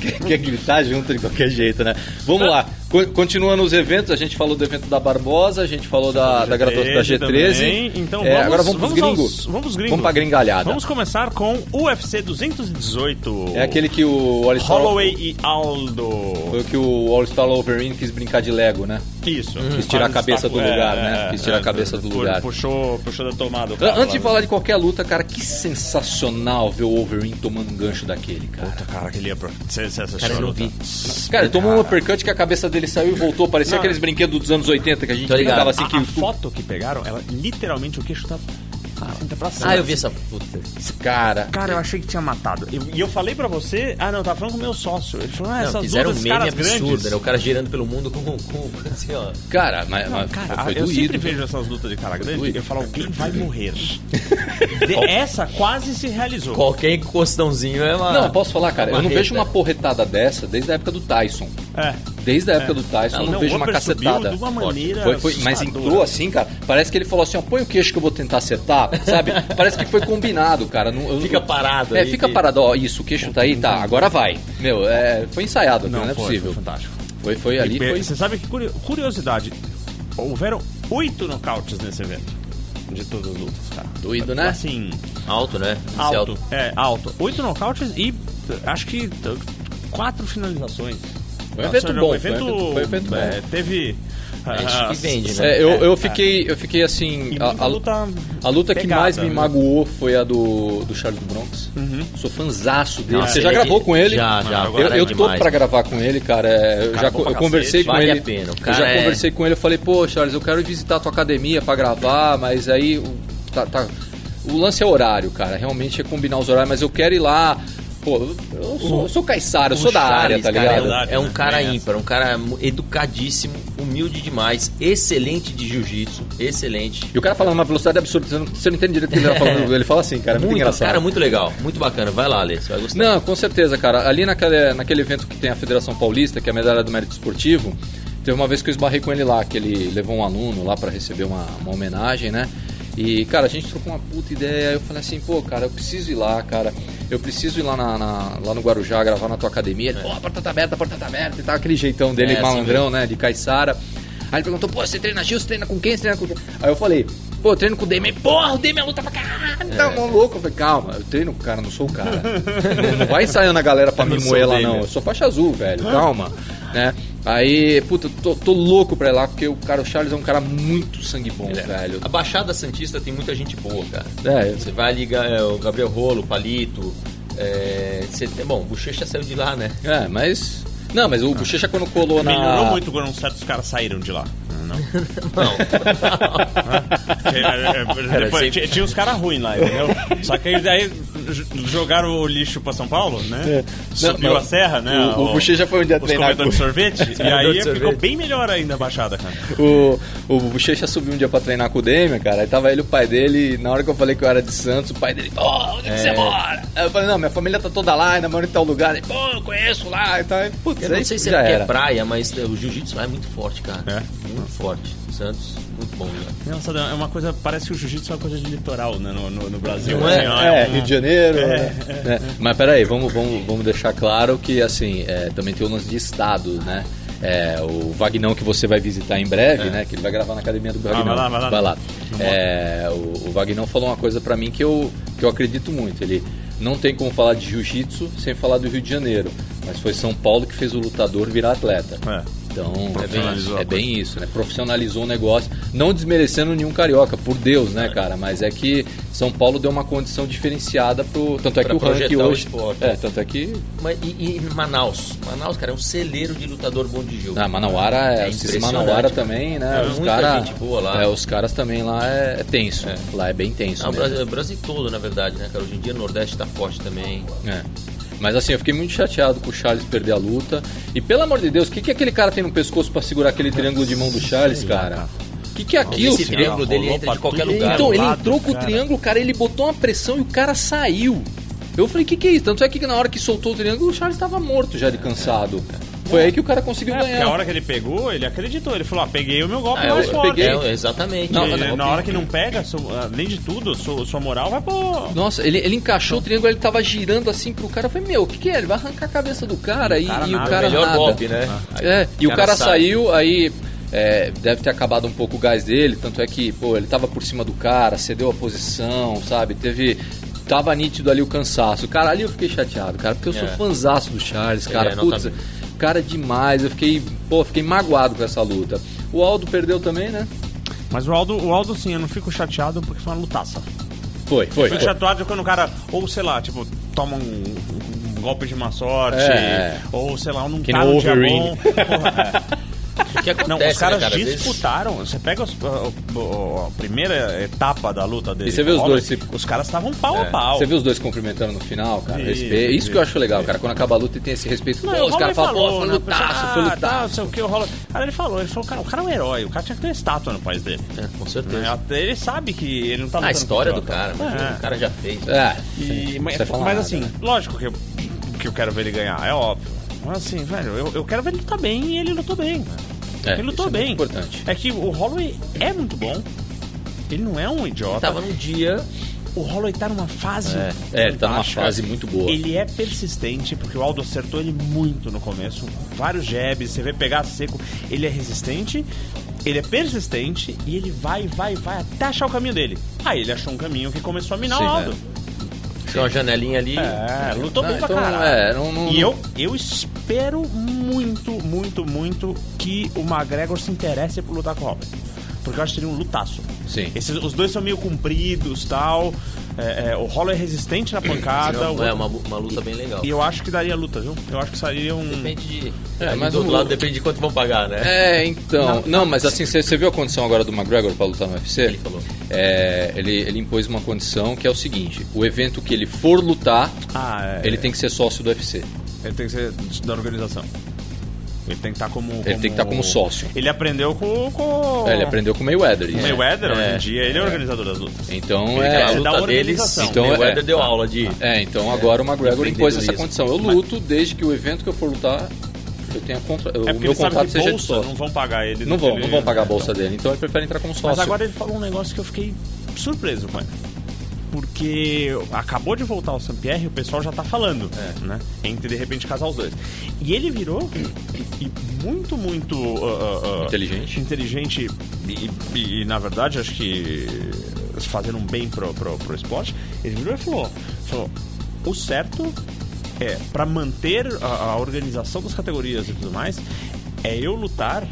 quer, quer gritar junto de qualquer jeito, né? Vamos lá. Co- Continuando os eventos, a gente falou do evento da Barbosa, a gente falou da, da graduação da G13. também. Então É, vamos, agora vamos pros vamos gringos. aos- vamos pros gringos. Vamos pra gringalhada. Vamos começar com UFC 218. É aquele que o All-Star... Holloway e Aldo. Foi o que o All-Star Wolverine quis brincar de Lego, né? Isso. Quis tirar a cabeça do É, lugar, é, né? Quis tirar a cabeça do lugar. Puxou, puxou da tomada. cara Antes de lá. falar de qualquer luta, cara, que sensacional ver o Wolverine tomando um gancho daquele, cara. Puta, cara, aquele você assistiu Cara, eu não vi. Cara, ele tomou um uppercut que a cabeça dele saiu e voltou. Parecia Não. aqueles brinquedos dos anos 80 que a gente brincava assim A, que a foto que pegaram, ela literalmente o queixo tá... pra cima. Ah, eu vi essa puta. Cara, Cara, eu achei que tinha matado. E e eu falei pra você... Ah, não, eu tava falando com o meu sócio. Ele falou, ah, Não, essas fizeram um meme caras absurdo, grandes... né? O cara girando pelo mundo com, com assim, ó. cara, mas, Não, mas cara, foi eu doído. sempre vejo essas lutas de cara grande doído. eu falo, alguém vai morrer. De- essa quase se realizou. Qualquer encostãozinho é uma. Não, posso falar, cara, eu não vejo uma porretada dessa desde a época do Tyson. É. Desde a época do Tyson, eu não, Não, vejo uma cacetada. de uma maneira Foi, foi, mas entrou assim, cara. Parece que ele falou assim: ó, põe o queixo que eu vou tentar acertar, sabe? Parece que foi combinado, cara. Não- eu- Fica parado É, aí fica que- parado, ó, isso, o queixo tá aí, tá, agora vai. Meu, é, foi ensaiado, não, Não, não é foi, possível. foi fantástico. Foi, foi ali, foi. Você sabe que, curio- curiosidade, houveram oito nocautes nesse evento. De todas as lutas, cara. Doído, né? Assim, Alto, né? Esse alto. É, alto. Oito nocautes e acho que quatro finalizações. Foi um evento bom, foi um evento- foi um evento bom. é, teve... É ah, que vende, né? É, eu, eu, É, fiquei, eu fiquei assim. A, a- luta a luta que mais me né? magoou foi a do, do Charles do Bronx. Sou fanzaço dele. Nossa, Você já gravou com ele? Já, já. Eu, eu é tô demais. pra gravar com ele, cara. é, Eu Cara já eu conversei cacete, com vale ele. a pena, o Eu já é- conversei com ele. Eu falei, pô, Charles, eu quero ir visitar a tua academia pra gravar, mas aí tá, tá- o lance é horário, cara. Realmente é combinar os horários, mas eu quero ir lá. Pô, eu sou, eu sou caiçara, eu O sou da área, Charles, tá cara, ligado? é um- É um, né? cara É. ímpar, um cara educadíssimo, humilde demais, excelente de jiu-jitsu, excelente. E o cara falando uma velocidade absurda, você não, você não entende direito o que ele tá falando. Ele fala assim, cara, é muito, Muito, engraçado. cara, muito legal, muito bacana. Vai lá, Alê, você vai gostar. Não, com certeza, cara. Ali naquele, naquele evento que tem a Federação Paulista, que é a medalha do mérito esportivo, teve uma vez que eu esbarrei com ele lá, que ele levou um aluno lá para receber uma, uma homenagem, né? E, cara, a gente trocou uma puta ideia. Aí eu falei assim, pô, cara, eu preciso ir lá, cara. Eu preciso ir lá, na, na- lá no Guarujá gravar na tua academia. Ele, pô, a porta tá aberta, a porta tá aberta. E tá aquele jeitão dele, É, assim malandrão, né? De caiçara. Aí ele perguntou, pô, você treina Gil, você treina com quem? Você treina com quem? Aí eu falei, pô, eu treino com o Demian. Porra, o Demian luta pra caralho, tá É. mó louco. Eu falei, calma, eu treino com o cara, não sou o cara. não, não vai ensaiando a galera pra Eu me moer lá, não. Eu sou faixa azul, velho, calma. Né? Aí, puta, tô, tô louco pra ir lá, porque o cara, o Charles é um cara muito sangue bom, velho. A Baixada Santista tem muita gente boa, cara. É, Você vai ligar é, o Gabriel Rolo, o Palito. É, você bom, o Bochecha saiu de lá, né? é, mas. Não, mas o Bochecha quando colou na. Melhorou muito quando certos caras saíram de lá. Não. Não. Tinha- é, é, depois sempre- tinha, tinha uns caras ruins lá, entendeu? Só que aí daí jogaram o lixo pra São Paulo, né? Subiu Não, a serra, né? o- o Bochecha foi um dia treinar comedores de sorvete. e aí de ficou sorvete. bem melhor ainda a baixada, cara. O, o Bochecha subiu um dia pra treinar com o Demian, cara. Aí tava ele o pai dele. E na hora que eu falei que eu era de Santos, o pai dele, pô, onde que você É. mora? Aí eu falei, não, minha família tá toda lá, ainda moro em tal lugar. Ele, pô, eu conheço lá e tal. Aí, Putz, Eu não sei se é porque era. é praia, mas é, o jiu-jitsu lá é muito forte, cara. É? Muito forte. Santos, muito bom, né? Nossa, é uma coisa, parece que o jiu-jitsu é uma coisa de litoral, né, no, no, no Brasil. Não é? assim, É, um- Rio de Janeiro. É, né? É. Mas peraí, vamos, vamos, vamos deixar claro que assim, é, também tem o lance de estado, né? É, o Vagnão que você vai visitar em breve, né? Que ele vai gravar na academia do Vagnão. vai lá, vai lá. Vai lá. É, o, o Vagnão falou uma coisa pra mim que eu, que eu acredito muito. Ele não tem como falar de jiu-jitsu sem falar do Rio de Janeiro. Mas foi São Paulo que fez o lutador virar atleta. É. Então, é bem, a é bem isso, né? Profissionalizou o negócio, não desmerecendo nenhum carioca, por Deus, né, cara? Mas é que São Paulo deu uma condição diferenciada pro. Tanto é Pra que o ranking o hoje. esporte. É, tanto é que. Mas, e, e Manaus? Manaus, cara, é um celeiro de lutador bom de jogo. Ah, Manauara é. É o Manauara cara. também, né? É os cara, gente boa lá. É, os caras também lá é, é tenso. Lá é bem tenso. Ah, o mesmo. Brasil, o Brasil todo, na verdade, né, cara? Hoje em dia o Nordeste tá forte também. É. Mas assim, eu fiquei muito chateado com o Charles perder a luta. E pelo amor de Deus, o que, que aquele cara tem no pescoço pra segurar aquele triângulo de mão do Charles, cara? O que, que é aquilo? Esse triângulo dele entra de pra qualquer tudo. lugar. Então, ele lado, entrou com o triângulo, cara, ele botou uma pressão e o cara saiu. Eu falei, o que, que é isso? Tanto é que na hora que soltou o triângulo, o Charles estava morto já de cansado. Foi aí que o cara conseguiu É, porque ganhar. a hora que ele pegou, ele acreditou. Ele falou, ah, peguei o meu golpe Ah, eu, mais eu forte. peguei, é, exatamente. Não, E não, na hora que não pega, su- além de tudo, su- sua moral vai pro... Nossa, ele, ele encaixou o triângulo, ele tava girando assim pro cara. Eu falei, meu, o que, que é? Ele vai arrancar a cabeça do cara e, cara e o nada. cara o melhor nada. golpe, né? Aí É, e o cara sai. saiu, aí é, deve ter acabado um pouco o gás dele, tanto é que, pô, ele tava por cima do cara, cedeu a posição, sabe? Teve. Tava nítido ali o cansaço. Cara, ali eu fiquei chateado, cara, porque eu sou É. fãzaço do Charles, cara. É, Putz, nota cara demais. Eu fiquei, pô, fiquei magoado com essa luta. O Aldo perdeu também, né? Mas o Aldo, o Aldo, sim, eu não fico chateado porque foi uma lutaça. Foi, foi. Fico foi. chateado quando o cara, ou sei lá, tipo, toma um, golpe de má sorte, É. ou sei lá, não Que tá no dia bom. Porra, O que é. acontece, Não, os né, caras cara? Às vezes- disputaram. Você pega os- a, a- a primeira etapa da luta dele. E você vê os dois se- Os caras estavam pau a É. pau. Você viu os dois cumprimentando no final, cara? Isso, respeito. Isso que eu acho legal, cara. Quando acaba a luta e tem esse respeito. Não, pô, os caras falam, pô, falou, foi né? lutaço, Ah, foi Tá, lutaço. não sei o que, o. Cara, ele falou, ele falou, cara, o cara é um herói, o cara tinha que ter uma estátua no país dele. É, com certeza. Né? Até Ele sabe que ele não tá Ah, a lutando história com do cara, mas É. o cara já fez. É. E, mas assim, né? lógico que eu, que eu quero ver ele ganhar, é óbvio. Mas assim, velho, eu, eu quero ver ele lutar bem e ele lutou bem. É, ele lutou isso é bem. muito importante. É que o Holloway é muito bom. Ele não é um idiota. Tava num dia. O Holloway tá numa fase. É, é, ele tá numa fase muito boa. Ele é persistente, porque o Aldo acertou ele muito no começo. Vários jabs, você vê pegar seco. Ele é resistente, ele é persistente e ele vai, vai, vai até achar o caminho dele. Aí ele achou um caminho que começou a minar Sim, o Aldo. Tinha uma janelinha ali. É, lutou Não, bem pra então, caralho. é, não- não- e eu, eu espero muito, muito, muito que o McGregor se interesse por lutar com o Holloway. Porque eu acho que seria um lutaço. Sim. Esses, os dois são meio compridos tal. É, é, o Holloway é resistente na pancada. o é uma, uma luta bem legal. E eu acho que daria luta, viu? Eu acho que sairia um. Depende de. É, mas do outro o- lado depende de quanto vão pagar, né? É, então. Não, mas assim, você viu a condição agora do McGregor pra lutar no UFC? Ele falou. É, ele, ele impôs uma condição que é o seguinte: o evento que ele for lutar, Ah, é. ele tem que ser sócio do UFC. Ele tem que ser da organização. Ele tem que estar como, tem que estar como sócio. Ele aprendeu com. com... É, ele aprendeu com o Mayweather. O isso. Mayweather, hoje É. em dia, ele é o organizador das lutas. Então Ele é. a luta deles. Então, então, o Mayweather é. deu aula de. É, então agora o McGregor impôs essa Empreendedorismo. condição. Eu luto desde que o evento que eu for lutar, eu tenha contra... É o meu ele contrato seja de bolsa sócio. não vão pagar ele. Não vão, que não ele- vão pagar a Então. bolsa dele. Então ele prefere entrar como sócio. Mas agora ele falou um negócio que eu fiquei surpreso com ele. Porque acabou de voltar o Sampierre e o pessoal já tá falando, É. né? Entre de repente casar os dois. E ele virou e muito, muito uh, uh, uh, Inteligente. inteligente e, e- e, na verdade acho que fazendo um bem pro, pro, pro esporte. Ele virou e falou, falou: o certo é para manter a, a organização das categorias e tudo mais, é eu lutar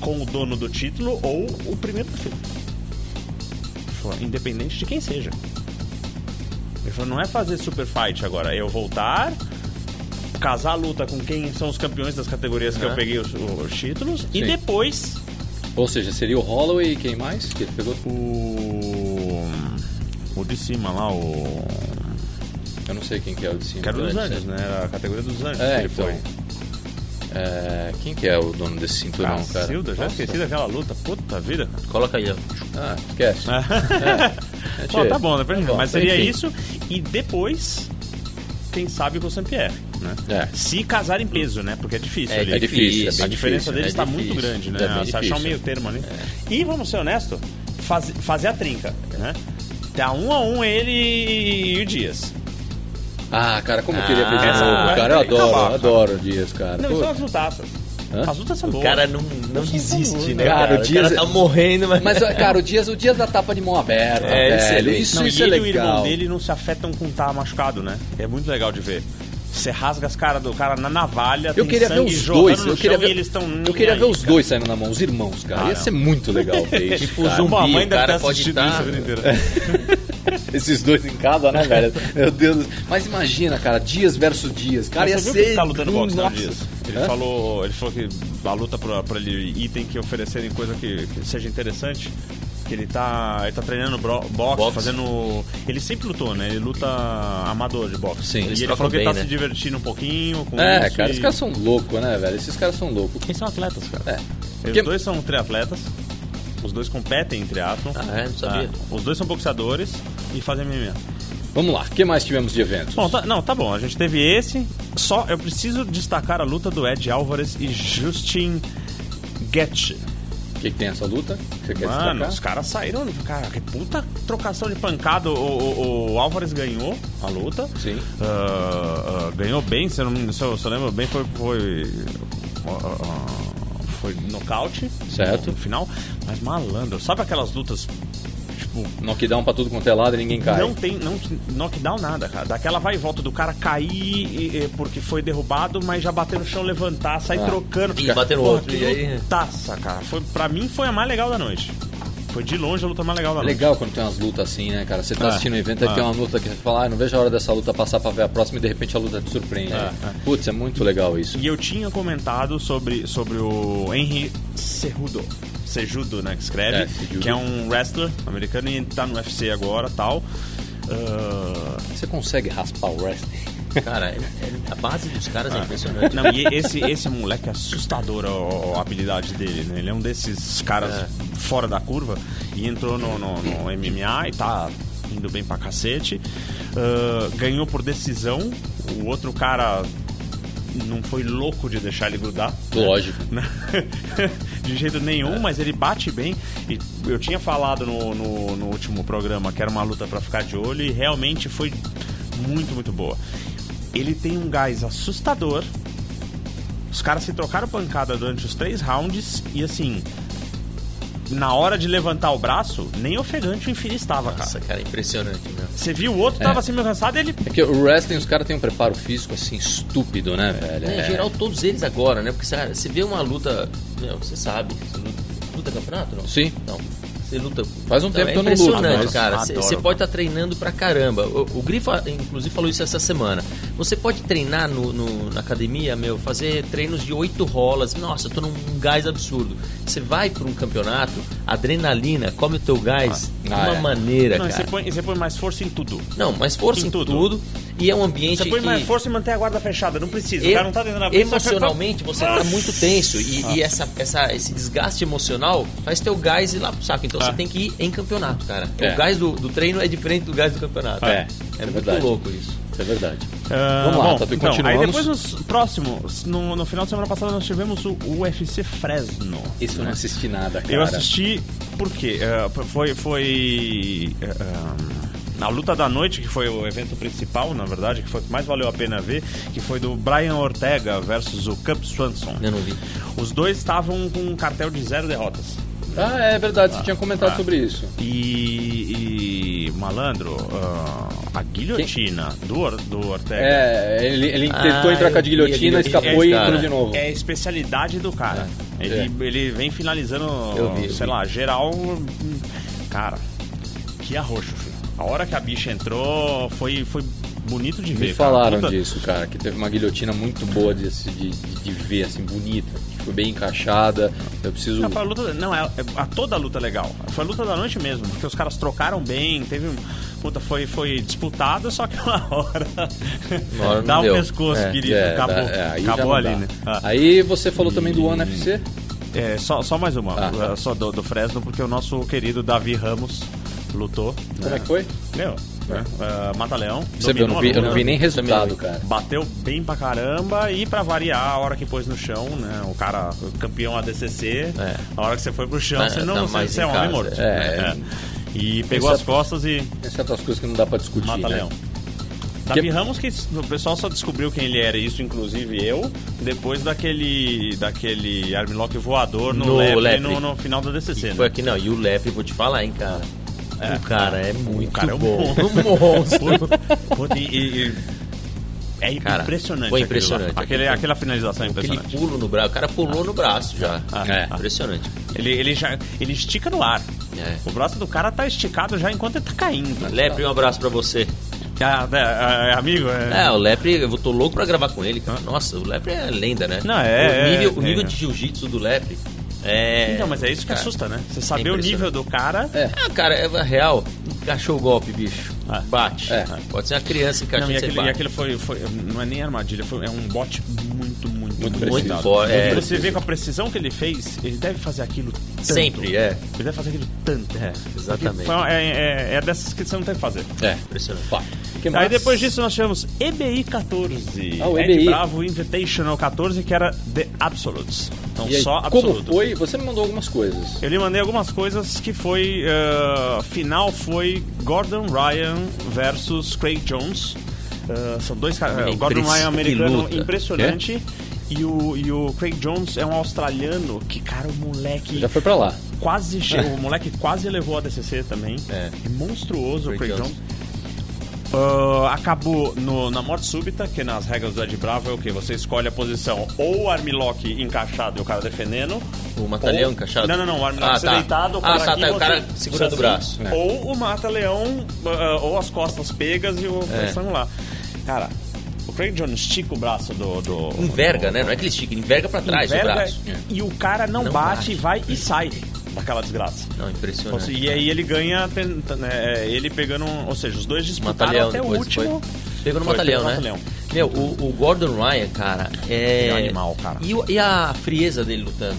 com o dono do título ou o primeiro da fila. Independente de quem seja. Ele falou, não é fazer super fight agora, é eu voltar, casar a luta com quem são os campeões das categorias que eu Aham. peguei os, os títulos e Sim. depois Ou seja, seria o Holloway e quem mais? Que ele pegou? o. O de cima lá, o. Eu não sei quem que é o de cima. Que era o dos É, Anjos, né? Era a categoria dos Anjos É, que ele então. foi. É, quem que é o dono desse cinturão, cara? Cacilda, já Nossa. esqueci daquela luta. Puta vida. Coloca aí, ó. Ah, esquece. É, Pô, tá bom, depois, Tá bom, mas seria enfim. isso. E depois, quem sabe com o Saint-Pierre, né? É. Se casar em peso, né? Porque é difícil. É. É difícil, é a diferença difícil, deles é está muito grande, né? É achar um meio termo ali. E vamos ser honestos, faz, fazer a trinca, né? Tá um a um ele e o Dias. Ah, cara, como eu Ah, queria ver de essa novo, vai cara. Eu adoro, acabar, adoro o Dias, cara. Não, Pô, são as lutaças. Hã? As lutas são O boas. cara não, não Nossa, desiste, né? Cara, Cara, o o Dias- cara tá morrendo, mas. Mas, cara, o Dias, o Dias da tapa de mão aberta, É, velho. excelente. Isso, Não, isso e é ele e o irmão legal. dele não se afetam com estar machucado, né? É muito legal de ver. Você rasga as caras do cara na navalha, Eu tem queria ver os dois. Eu queria ver, eles estão eu queria ver os cara. dois saindo na mão, os irmãos, cara. Ah, Ia não. ser muito legal ver isso. Tipo, cara. zumbi. Mãe o cara pode assistido tá- isso a vida inteira. Esses dois em casa, né, velho? Meu Deus. Mas imagina, cara, Dias versus Dias. Cara, ia Mas viu ser. que tá lutando boxe, Nossa. Dias? Ele Hã? falou, ele falou que a luta pra, pra ele ir tem que oferecerem coisa que, que seja interessante. Que ele tá, ele tá treinando bro- boxe, Boxe. fazendo. Ele sempre lutou, né? Ele luta amador de boxe. Sim. E ele falou que ele bem, tá né? se divertindo um pouquinho com É, isso. cara, e- esses caras são loucos, né, velho? Esses caras são loucos. Eles são atletas, cara. É. Os Porque- dois são triatletas. Os dois competem em triatlon. Ah, é? Não sabia. os dois são boxeadores e fazem MMA. Vamos lá, o que mais tivemos de eventos? Bom, tá, não, tá bom. A gente teve esse. Só eu preciso destacar a luta do Ed Álvares e Justin Getch. O que, que tem essa luta? Você quer Mano, destacar? os caras saíram. Cara, que puta trocação de pancada. O, o- o Álvares ganhou a luta. Sim. Ah, ah, ganhou bem, se eu, não, me- se, eu, se eu lembro bem, foi. Foi, ah, foi nocaute Certo. no final. Mas malandro, sabe aquelas lutas. Tipo, Knockdown pra tudo quanto é lado e ninguém cai. não tem não, knockdown nada, cara. Daquela vai e volta do cara cair e- e- porque foi derrubado, mas já bater no chão, levantar, sair Ah. trocando. E bater no outro, e aí- lutaça, cara. Foi, pra mim foi a mais legal da noite. Foi de longe a luta mais legal da É noite. legal quando tem umas lutas assim, né, cara? Você tá Ah, assistindo um evento, aí ah. tem uma luta que você fala, ah, não vejo a hora dessa luta passar pra ver a próxima e de repente a luta te surpreende. Ah, ah. Putz, é muito legal isso. E eu tinha comentado sobre, sobre o Henry Cerrudo. Sejudo, né? Que escreve. É, que é um wrestler americano e tá no UFC agora tal. Ah, Você consegue raspar o wrestling? Cara, a base dos caras é impressionante. Não, e esse, esse moleque é assustador a, a habilidade dele, né? Ele é um desses caras É. fora da curva e entrou no, no- no MMA e tá indo bem pra cacete. Ah, ganhou por decisão. O outro cara não foi louco de deixar ele grudar. Lógico. né? de jeito nenhum, mas ele bate bem. E eu tinha falado no, no, no último programa que era uma luta pra ficar de olho e realmente foi muito, muito boa. Ele tem um gás assustador. Os caras se trocaram pancada durante os três rounds e assim. Na hora de levantar o braço, nem ofegante o infeliz estava, cara. Nossa, cara, impressionante, meu. Você viu o outro, tava assim meio cansado, ele. É que o wrestling, os caras têm um preparo físico assim, estúpido, né, velho? É, Em É. geral, todos eles agora, né? Porque cara, você vê uma luta. Meu, você sabe. Você luta, luta campeonato, não? Sim. Não. Você luta. Faz um tempo é que eu não luto, impressionante, mas cara. Você pode estar treinando pra caramba. O, o Grifo, inclusive, falou isso essa semana. Você pode treinar no, no- na academia, meu, fazer treinos de oito rolas. Nossa, eu tô num gás absurdo. Você vai pra um campeonato, adrenalina, come o teu gás de Ah, uma é. maneira, Não, cara. você põe, você põe mais força em tudo. Não, mas força Em em, tudo. tudo. E é um ambiente Você põe que... mais força e mantém a guarda fechada, não precisa. E- o cara não tá dentro da emocionalmente você tá muito tenso e, Ah. e essa, essa, esse desgaste emocional faz teu gás ir lá pro saco. Então Ah. você tem que ir em campeonato, cara. É. O gás do, do treino é diferente do gás do campeonato. É, é é muito verdade. louco isso. É verdade. Ah, Vamos lá, bom, Tatu, então, continuamos. Aí depois, nos próximos, no, no final de semana passada, nós tivemos o UFC Fresno. Isso eu não assisti nada, cara. Eu assisti porque eh, foi foi eh, ah, a luta da noite que foi o evento principal, na verdade, que foi o que mais valeu a pena ver, que foi do Brian Ortega versus o Cup Swanson. Eu não vi. Os dois estavam com um cartel de zero derrotas. Ah, é verdade, você tinha comentado ah. sobre isso. E, e malandro, ah, a guilhotina do, do Ortega É, ele, ele Ah, tentou entrar com a guilhotina, escapou e cara. entrou de novo. é a especialidade do cara. Ele, ele vem finalizando, vi, sei lá, geral. Cara, que arroxo, filho. A hora que a bicha entrou foi, foi bonito de ver. Me cara. falaram Puta- disso, cara, que teve uma guilhotina muito boa de, de, de ver, assim, bonita. Foi bem encaixada. Eu preciso. Não, foi a luta, não, é, é- a toda a luta legal. Foi a luta da noite mesmo, porque os caras trocaram bem, teve um. Puta, foi, foi disputado, só que uma hora. Uma hora dá o deu. pescoço, É, querido. É, acabou é, aí acabou ali, né? Ah. Aí você falou também do One FC? É, só, só mais uma, Ah, só do, do Fresno, porque o nosso querido Davi Ramos lutou. Como é que foi? Meu, uh, Mata-Leão. Você viu, eu não vi, eu não vi nem resultado, cara. Bateu bem pra caramba e pra variar a hora que pôs no chão, né? O cara, o campeão ADCC, É. a hora que você foi pro chão, você não tá você, você é um homem morto. é. E pegou Exceto- as costas e Tem certas coisas que não dá pra discutir, mata né? leão. Davi Ramos, que o pessoal só descobriu quem ele era, isso inclusive eu, depois daquele daquele armlock voador no, No Lepre, Lepre. no, no final da DCC, Foi né? aqui não. E o Lepre, vou te falar, hein, cara. O cara é muito cara é um bom. monstro. Um monstro. Puta, e- e- é Cara, impressionante. foi aquilo impressionante. Aquele, aquela finalização é Aquele impressionante. pulo no braço. O cara pulou no braço já. Ah, É. ah. Impressionante. Ele, ele, já, ele estica no ar. É. O braço do cara tá esticado já enquanto ele tá caindo. Lepre, um abraço pra você. Ah, é, é, amigo? É. É, o Lepre, eu tô louco pra gravar com ele, cara. Nossa, o Lepre é lenda, né? Não, é, O nível, é, o nível é. de jiu-jitsu do Lepre é. Então, mas é isso que cara, assusta, né? Você saber o impressionante. nível do cara. É. Ah, cara, é real. Encaixou o golpe, bicho. Ah. Bate. É. Pode ser uma criança encaixando e aquele, e bate. aquele foi, foi. Não é nem armadilha, foi, é um bote muito, muito, muito, preciso. forte, é. Você vê com a precisão que ele fez, ele deve fazer aquilo tanto. Sempre, é. Ele deve fazer aquilo tanto. É, exatamente. foi É, é, é dessas que você não tem que fazer. É. Impressionante. Pá. Que Aí depois disso nós tivemos EBI 14. Ah, o Ed EBI. Bravo Invitational 14, que era The Absolutes. Então aí, só como absolutos. foi? Você me mandou algumas coisas. Eu lhe mandei algumas coisas que foi. eh, final foi Gordon Ryan versus Craig Jones. Eh, são dois caras. O Gordon Ryan é um americano impressionante. E o, e o Craig Jones é um australiano que, cara, o moleque Já foi pra lá. quase chegou. O moleque quase levou a DCC também. É. monstruoso o Craig Craig Jones. Jones. Ah, acabou no- na morte súbita, que nas regras do Ed Bravo é o que? Você escolhe a posição ou o armlock encaixado e o cara defendendo. O mata-leão ou- encaixado? Não, não, não. O armlock Ah, tá. deitado, o Ah, cara tá, aqui, tá, o cara segurando o braço. É. Ou o mata-leão, ah, ou as costas pegas e o É. estrangular. Cara, o Craig Jones estica o braço do... do Enverga, do- né? Não é que ele estica, ele enverga pra trás enverga o braço. E o cara não, Não bate, bate. vai e sai daquela desgraça. Não, Então, impressionante. e aí ele ganha, né, ele pegando, ou seja, os dois disputaram Mata-leão até o último. foi? Pegou no Foi, Mata-Leão, pegou né? no Mata-Leão. Meu, o, o Gordon Ryan, cara, é... É animal, cara. E, e a frieza dele lutando?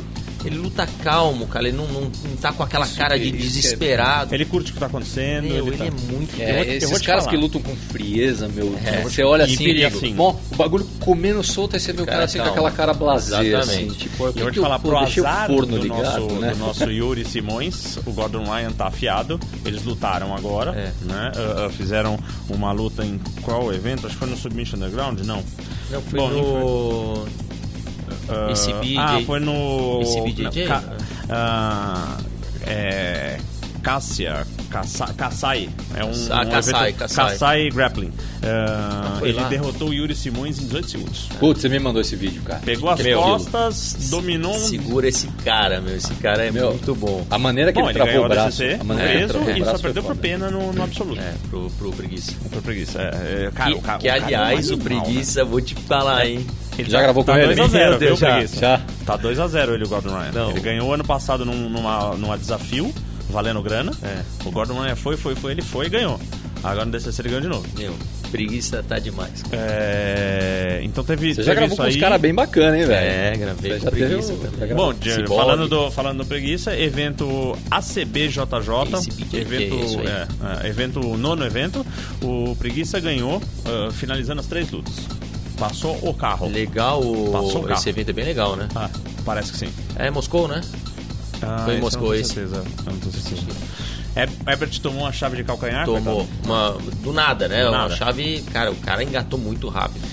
Ele luta calmo, cara. Ele não, não, não tá com aquela cara de que é- desesperado. Ele curte o que tá acontecendo. Meu, ele ele tá- é muito... É, Eu eu esses vou te caras falar. que lutam com frieza, meu. É. Você olha E assim, e, sim. bom, o bagulho comendo solto, aí você vê o cara, Cara, assim com aquela cara blasé, assim, Exatamente. tipo, Eu vou te falar, pro azar forno do, ligado, nosso, né? do nosso Yuri Simões, o Gordon Ryan tá afiado. Eles lutaram agora, É. né? Ah, ah, fizeram uma luta em qual evento? Acho que foi no Submission Underground? Não. Não, foi Bom, no... Ah, ACB, Ah, foi no. ACBJJ? Ca- ah, é. Cássia, Kassai, é um, Ah, um Kassai, evento- Kassai. Kassai Grappling. Foi ele lá? derrotou o Yuri Simões em 18 segundos. Putz, você me mandou esse vídeo, cara. Pegou as Meu, costas, dominou um. Segura esse cara, meu. Esse cara é Meu, muito bom. A maneira que Bom, ele ele travou o a braço. DCC, a maneira que ele preso travou o e só perdeu por foda. pena no, no absoluto. É, pro, pro preguiça. Por preguiça. É, é, cara, que, o que, o cara aliás, é um o animal, preguiça, vou te falar, hein? Ele Já tá- gravou tá com ele? 2 a 0 Meu viu, Deus, já, preguiça? já. Tá 2x0 ele, o Gordon Ryan. Não. Ele ganhou ano passado num, numa, numa desafio, valendo grana. É. O Gordon Ryan foi, foi, foi, ele foi e ganhou. Agora no DCC ele ganhou de novo. Meu, preguiça tá demais. É, Então teve, Você já teve gravou com uns aí. caras bem bacana, hein, velho? É, gravei já teve preguiça um- também. Bom, falando do, falando do preguiça, evento ACBJJ, evento, aí. é, é, evento, nono evento, o preguiça ganhou, ah, finalizando as três lutas. Passou o carro. Legal, o- Passou o carro. esse evento é bem legal, né? Ah, parece que sim. É Moscou, né? Ah, Foi em esse Moscou, eu não tenho esse. certeza, eu não tenho certeza. É, Herbert tomou uma chave de calcanhar? Tomou uma. Do nada, né? Do Uma nada. chave. Cara, o cara engatou muito rápido.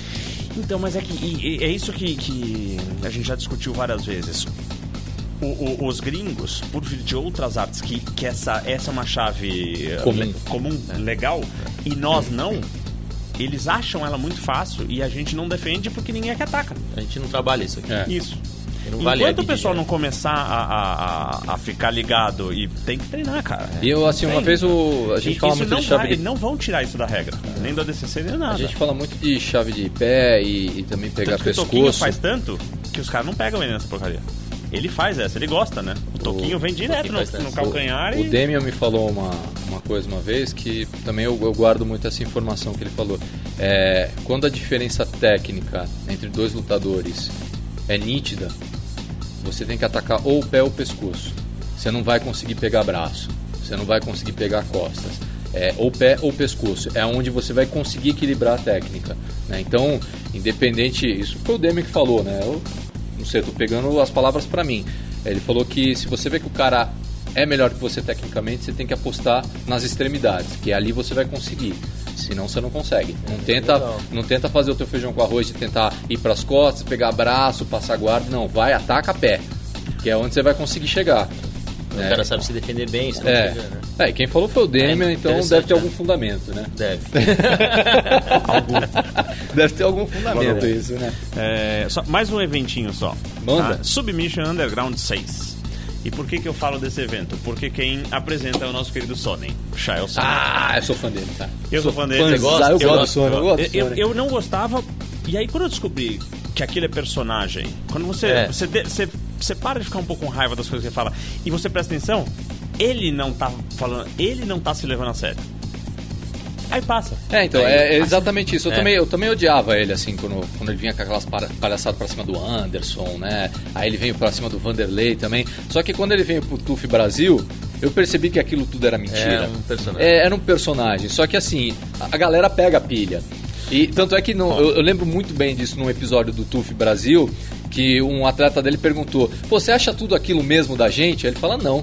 Então, mas é que e- e é isso que, que a gente já discutiu várias vezes. O- o- os gringos, por vir de outras artes, que, que essa, essa é uma chave Comum. le- comum, legal, e nós não, eles acham ela muito fácil e a gente não defende porque ninguém é que ataca. A gente não trabalha isso aqui. É. Isso. Vale Enquanto o pessoal não começar a, a, a, ficar ligado e tem que treinar, cara. E eu, assim, uma vez o, a gente E fala muito não de chave vai- de... não vão tirar isso da regra, nem do ADCC nem nada. A gente fala muito de chave de pé e, e também pegar Tanto que o Toquinho pescoço. faz tanto que os caras não pegam ele nessa porcaria. Ele faz essa, ele gosta, né? O Toquinho vem direto no, no calcanhar O e... Demian me falou uma coisa uma vez que também eu, eu guardo muito essa informação que ele falou. É, quando a diferença técnica entre dois lutadores é nítida, você tem que atacar ou o pé ou o pescoço. Você não vai conseguir pegar braço, você não vai conseguir pegar costas. É, ou pé ou pescoço. É onde você vai conseguir equilibrar a técnica. né? Então, independente. Isso foi o Demian que falou, né? Eu não sei, eu tô pegando as palavras para mim. Ele falou que se você vê que o cara é melhor que você tecnicamente, você tem que apostar nas extremidades, que ali você vai conseguir. Senão você não consegue. Não tenta, legal. não tenta fazer o teu feijão com arroz de tentar ir para as costas, pegar braço, passar guarda. Não, vai, ataca pé, que é onde você vai conseguir chegar. O É. cara sabe se defender bem, se não É. chega, né? é, e quem falou foi o Demian, É, então interessante, deve ter né? algum fundamento, né? Deve. Deve ter algum fundamento isso, né? É, só, mais um eventinho só. Manda. Tá? Submission Underground 6. E por que, que eu falo desse evento? Porque quem apresenta é o nosso querido Sonnen, Shael Sonnen. Ah, eu sou fã dele, tá? Eu sou fã dele. Você gosta? Eu Eu gosto do Sonic, eu Eu, eu, eu não gostava. E aí, quando eu descobri que aquilo é personagem, quando você, É. você, de- você, você para de ficar um pouco com raiva das coisas que ele fala e você presta atenção, ele não tá falando, ele não tá se levando a sério. Aí passa. É, então, é, é exatamente isso. Eu, é. também, eu também odiava ele, assim, quando, quando ele vinha com aquelas palhaçadas pra cima do Anderson, né? Aí ele veio pra cima do Vanderlei também. Só que quando ele veio pro TUF Brasil, eu percebi que aquilo tudo era mentira. Era um personagem. É, era um personagem. Só que assim, a, galera pega a pilha. E tanto é que no- eu, eu lembro muito bem disso num episódio do TUF Brasil, que um atleta dele perguntou: "Pô, Você acha tudo aquilo mesmo da gente? Aí ele fala: Não.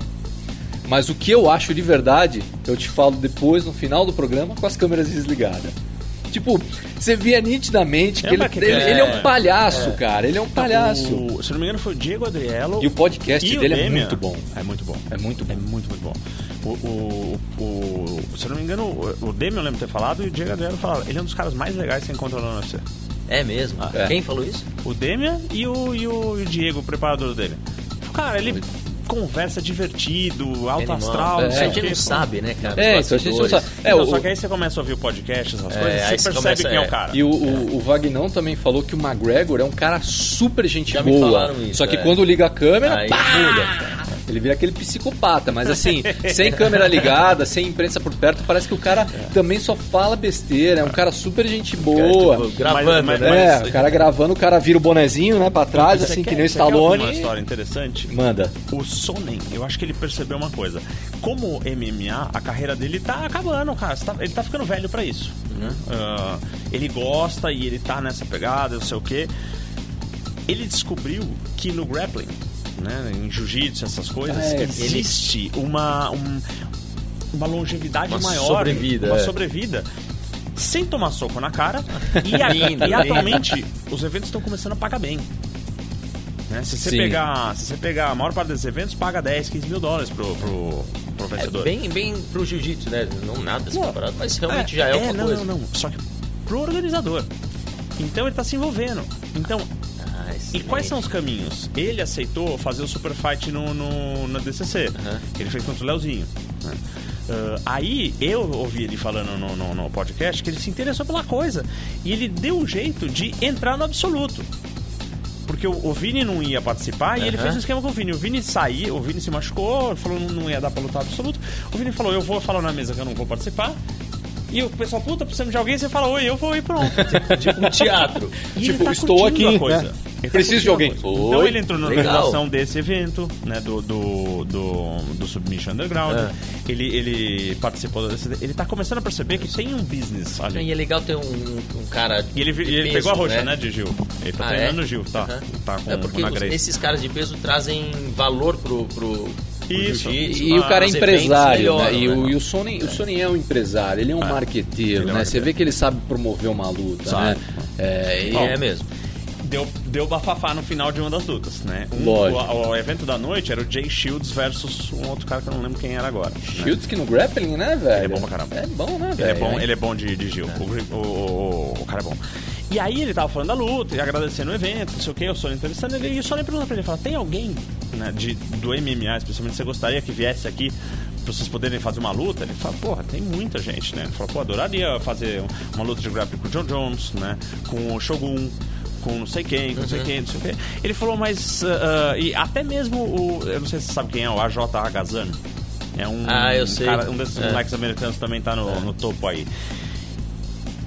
Mas o que eu acho de verdade, eu te falo depois, no final do programa, com as câmeras desligadas. Tipo, você via nitidamente que ele, que ele, tem- ele é um palhaço, cara. Ele é um palhaço. O, se eu não me engano, foi o Diego Adriello. E o podcast e o dele é Demian. muito bom. É muito bom. É muito É bom. muito, muito bom. O, o, o- se eu não me engano, o, o Demian eu lembro de ter falado e o Diego Adriano falaram. Ele é um dos caras mais legais que você encontra no UFC. É mesmo? é. Quem falou isso? O Demian e o, e o, e o Diego, o preparador do Demian. Cara, ele conversa divertido, alto Animal. astral, É, não a gente não sabe, né, cara? É, então a gente não sabe. É, o, só que aí você começa a ouvir o podcast, essas É, coisas, aí você você percebe começa- quem é é. o cara. E o, o, o Vagnão também falou que o McGregor é um cara super gente Já me boa. falaram isso, só que é. quando liga a câmera, Aí pá, muda. Ele vira aquele psicopata. Mas assim, sem câmera ligada, sem imprensa por perto, parece que o cara também só fala besteira. É um cara super gente boa. Tipo, gravando, Mas- né? é, mas- o cara gravando, o cara vira o bonezinho, né, pra trás, Você assim, quer- que nem o Stallone. uma história interessante. Manda. O Sonnen, eu acho que ele percebeu uma coisa. Como MMA, a carreira dele tá acabando, cara. Tá- ele tá ficando velho pra isso. né? Ah, ele gosta e ele tá nessa pegada, não sei o quê. Ele descobriu que no grappling, né, em jiu-jitsu, essas coisas, É, existe uma, um- uma longevidade Uma maior. sobrevida, Uma é. sobrevida. Sem tomar soco na cara. E, a- Lindo, e atualmente, os eventos estão começando a pagar bem. Né? Se, você Sim. pegar, se você pegar a maior parte desses eventos, paga 10, 15 mil dólares pro, pro, pro É vencedor. bem, bem pro jiu-jitsu, né? Não nada se Não. comparado, mas realmente já é, uma não, coisa. Não, não, Só que pro organizador. Então ele tá se envolvendo. Então, Ah, e quais são os caminhos? Ele aceitou fazer o Super Fight no, no, na DCC. Aham. Ele fez contra o Leozinho. né? Ah, aí eu ouvi ele falando no, no- no podcast que ele se interessou pela coisa. E ele deu um jeito de entrar no absoluto. Porque o, o Vini não ia participar e ele fez um esquema com o Vini. O Vini saiu, o Vini se machucou, falou que não ia dar pra lutar absoluto. O Vini falou: Eu vou falar na mesa que eu não vou participar. E o pessoal, puta, precisamos de alguém, você fala, oi, eu vou ir pronto. Tipo um teatro. E Tipo, tá estou aqui, a coisa. né? Ele tá Preciso de alguém. coisa. Então Oi. ele entrou na Legal. organização desse evento, né? Do, do, do, do Submission Underground. É. Ele, ele participou desse. Ele tá começando a perceber que tem um business ali. E é legal ter um, um cara. E ele, de ele peso, pegou a roxa, né, de Gil? Ele tá Ah, treinando é? o Gil, tá? Aham. Tá com É porque na os- esses caras de peso trazem valor pro, pro Isso. jiu-jitsu. E o cara é empresário, né? melhoram, E, o, né? e o Sony, o Sony é um empresário, ele é um marqueteiro, Ele é um né? Você vê que ele sabe promover uma luta, Sabe. né? É, e- É mesmo. Deu, deu bafafá no final de uma das lutas, né? Um, Lógico. o, o evento da noite era o Jay Shields versus um outro cara que eu não lembro quem era agora. né? Shields que no grappling, né, velho? Ele é bom pra caramba. É bom, né, Ele velho? é bom, ele é bom de, de Gil. O, o, o- o cara é bom. E aí ele tava falando da luta e agradecendo o evento, não sei o que, o Sony entrevistando ele, e o Sony perguntou pra ele, fala, tem alguém né, de, do MMA, especialmente, você gostaria que viesse aqui pra vocês poderem fazer uma luta? Ele fala, porra, tem muita gente, né? Ele falou, pô, adoraria fazer uma luta de grappling com o John Jones, né? Com o Shogun, com não sei quem, com não sei quem, não sei o quê. Ele falou, mas. ah, ah, e até mesmo o. Eu não sei se você sabe quem é, o AJ Agazano. É um, Ah, eu sei. cara- um desses É. moleques americanos também tá no, no topo aí.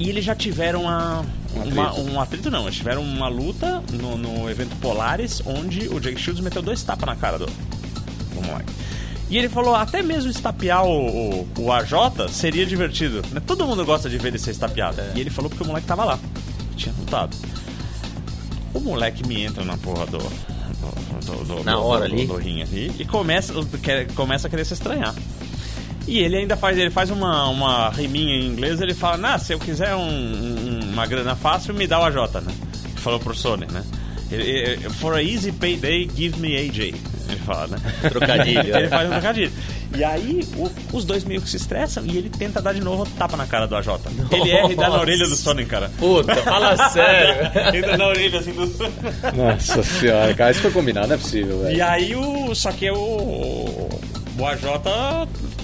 E eles já tiveram uma, Um uma- atrito. um atrito, não. Eles tiveram uma luta no, no evento Polaris, onde o Jake Shields meteu dois tapas na cara do, do moleque. E ele falou, até mesmo estapear o, o, o AJ seria divertido. né? Todo mundo gosta de ver ele ser estapeado. É. E ele falou porque o moleque tava lá. Tinha lutado. O moleque me entra na porra do. do, do- do- Na hora ali. do ali e começa, quer- começa a querer se estranhar. E ele ainda faz, ele faz uma, uma riminha em inglês, ele fala, nah, se eu quiser um- um- uma grana fácil, me dá o AJ, né? Falou pro Sony, né? For a easy payday, give me AJ. Ele fala, né? Trocadilho, ele é. faz um trocadilho. E aí, o- os dois meio que se estressam e ele tenta dar de novo tapa na cara do AJ. Ele erra e dá na orelha do Sony, cara. Puta, fala sério. Entra na orelha assim do Sony. Nossa senhora, cara, isso foi combinado, não é possível, velho. E aí o. Só que o. O AJ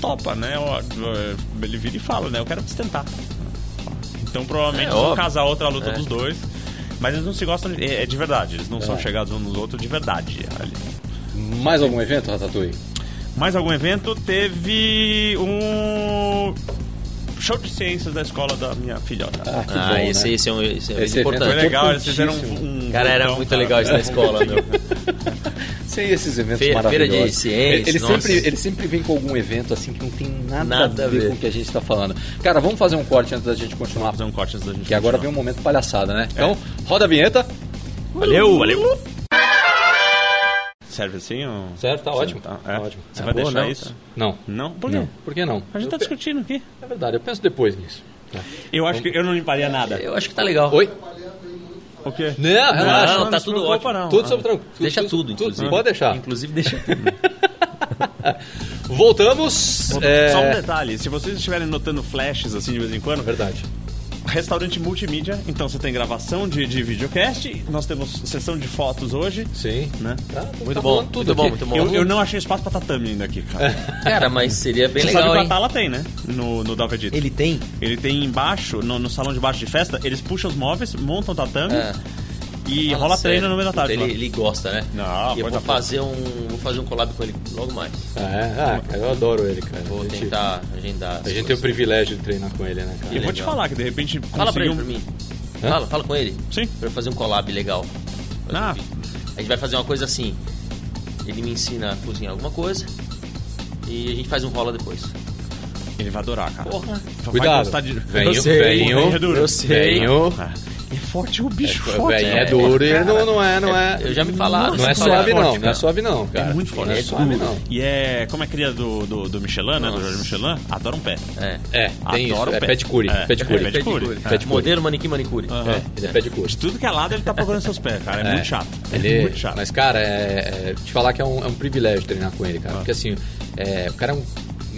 topa, né? O- Ele vira e fala, né? Eu quero sustentar. Então provavelmente É, vão casar outra luta É. dos dois. Mas eles não se gostam de, é, é de verdade, eles não são É. chegados uns nos outros de verdade. ali. Mais algum evento, Ratatouille? Mais algum evento? Teve um show de ciências da escola da minha filhota. Ah, que Ah, bom, esse, né? esse é um esse é Esse Foi é importante. legal, eles fizeram importantíssimo. um. Cara, era muito cara. legal isso na escola, meu. Sem esses eventos Feira- maravilhosos. feira de ciências, ele, nossa. sempre, ele sempre vem com algum evento assim que não tem nada, Nada a a ver ver. com o que a gente está falando. Cara, vamos fazer um corte antes da gente continuar. Fazer um corte antes da gente Que agora vem um momento palhaçada, né? Então, roda a vinheta. Valeu, valeu. Serve assim? Ou... Certo, tá ótimo. Tá, é. ótimo. Você É vai boa, deixar não? isso? Não. Não? Por quê? Não. Por que não? A gente tá Eu pe- discutindo aqui. É verdade, eu penso depois nisso. Eu acho que eu não limparia nada. Eu acho que tá legal. Oi? O quê? Não, relaxa. Não, tá se tudo ótimo. não. Tudo sob tranquilo. Deixa tudo, inclusive. Pode deixar. Inclusive, deixa tudo. Voltamos. é, Só um detalhe, se vocês estiverem notando flashes assim de vez em quando, Verdade. Restaurante multimídia, então você tem gravação de, de videocast, nós temos sessão de fotos hoje, Sim. né? Tá, Muito tá bom, tudo muito bom, muito bom. Eu, eu não achei espaço pra tatame ainda aqui, cara. Cara, mas seria bem Você legal, sabe que hein? a Tala tem, né? No, no Dalvedito. Ele tem? Ele tem embaixo, no, no salão de baixo de festa, eles puxam os móveis, montam o tatame É. e Fala rola sério. treino no meio da tarde. Ele, lá. ele gosta, né? Não, E eu vou fazer um. Vou fazer um collab com ele logo mais. É, ah, cara, eu adoro ele, cara. Vou a gente, tentar agendar. a gente tem o coisas. privilégio de treinar com ele, né, cara? E eu vou te falar que de repente Fala pra ele pra conseguir mim. Fala, fala com ele. Sim. Pra eu fazer um collab legal. Fazer Ah. um. A gente vai fazer uma coisa assim. Ele me ensina a cozinhar alguma coisa. E a gente faz um rola depois. Ele vai adorar, cara. Porra. Vai Cuidado. gostar de... Venho, Eu sei. venho, É. Eu sei. venho. Ah, É forte, o bicho É, forte. velho, é duro e ele não, não é, não é. Eu já me falaram. Não é suave, forte, não. Não é suave, não, cara. É muito forte. Não é É suave, duro. não. E é. Como é cria do, do, do Michelin, né? Do. Jorge Michelin? Adora um pé. É. É, tem isso. Adoro É pé. de curi. É, Pé de curi. é pé de. Modelo manequim manicure. É, ele é pé de curi. De tudo que é lado, ele tá procurando seus pés, cara. É, É. muito chato. Ele, muito chato. Mas, cara, é, é, te falar que é um, é privilégio treinar com ele, cara. Porque assim, é, o cara é um.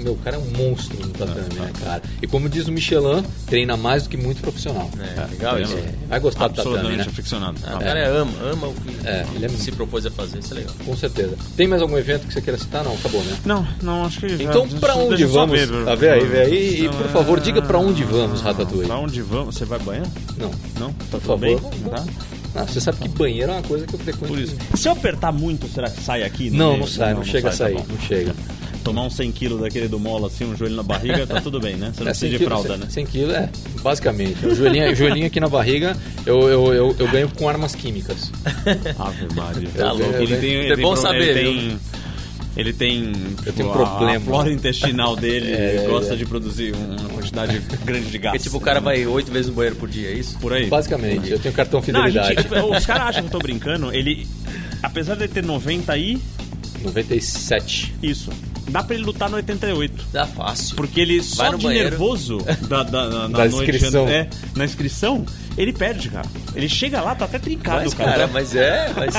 Meu, o cara é um monstro no tatame, né, cara? E como diz o Michelin, treina mais do que muito profissional. É, legal isso. É, vai gostar do tatame, né? aficionado. Ah, o Ah, cara ama, ama o que É, ele é se propôs a fazer, isso é legal. Com certeza. Tem mais algum evento que você queira citar? Não, acabou, né? Não, não, acho que. Então, já- pra onde vamos? ver, Tá, vê aí, vê aí. E, por favor, diga pra onde vamos, Ah, Ratatouille. Pra onde vamos? Você vai banhar? Não, Não? Tá por favor. bem? Não, Tá? Ah, você sabe que banheiro é uma coisa que eu frequento. Por isso. Se eu apertar muito, será que sai aqui? Não, meio? não sai, não, chega a tá sair, bom. não chega. Tomar uns 100 quilos daquele do mola, assim, um joelho na barriga, tá tudo bem, né? Você não É, precisa 100 de quilos, fralda, 100, né? 100 quilos, é, basicamente. O joelhinho, o joelhinho aqui na barriga, eu, eu, eu, eu ganho com armas químicas. Ave Maria. Tá louco. Ele tem, É ele tem bom pro- saber, Ele tem, ele tem, Eu tenho um a- problema. A flora intestinal dele É, gosta é. de produzir uma quantidade grande de gás. Porque, tipo, o cara vai oito vezes no banheiro por dia, é isso? por aí. Basicamente, eu tenho cartão Não, a fidelidade. gente, os caras acham que eu tô brincando. Ele, apesar de ele ter 90 aí, 97. isso. Dá pra ele lutar no 88. Dá fácil. Porque ele Vai só no de banheiro. nervoso da, da, da, Da noite inscrição. é, na inscrição, ele perde, cara. Ele chega lá, tá até trincado, Mas, cara. cara, mas é, mas.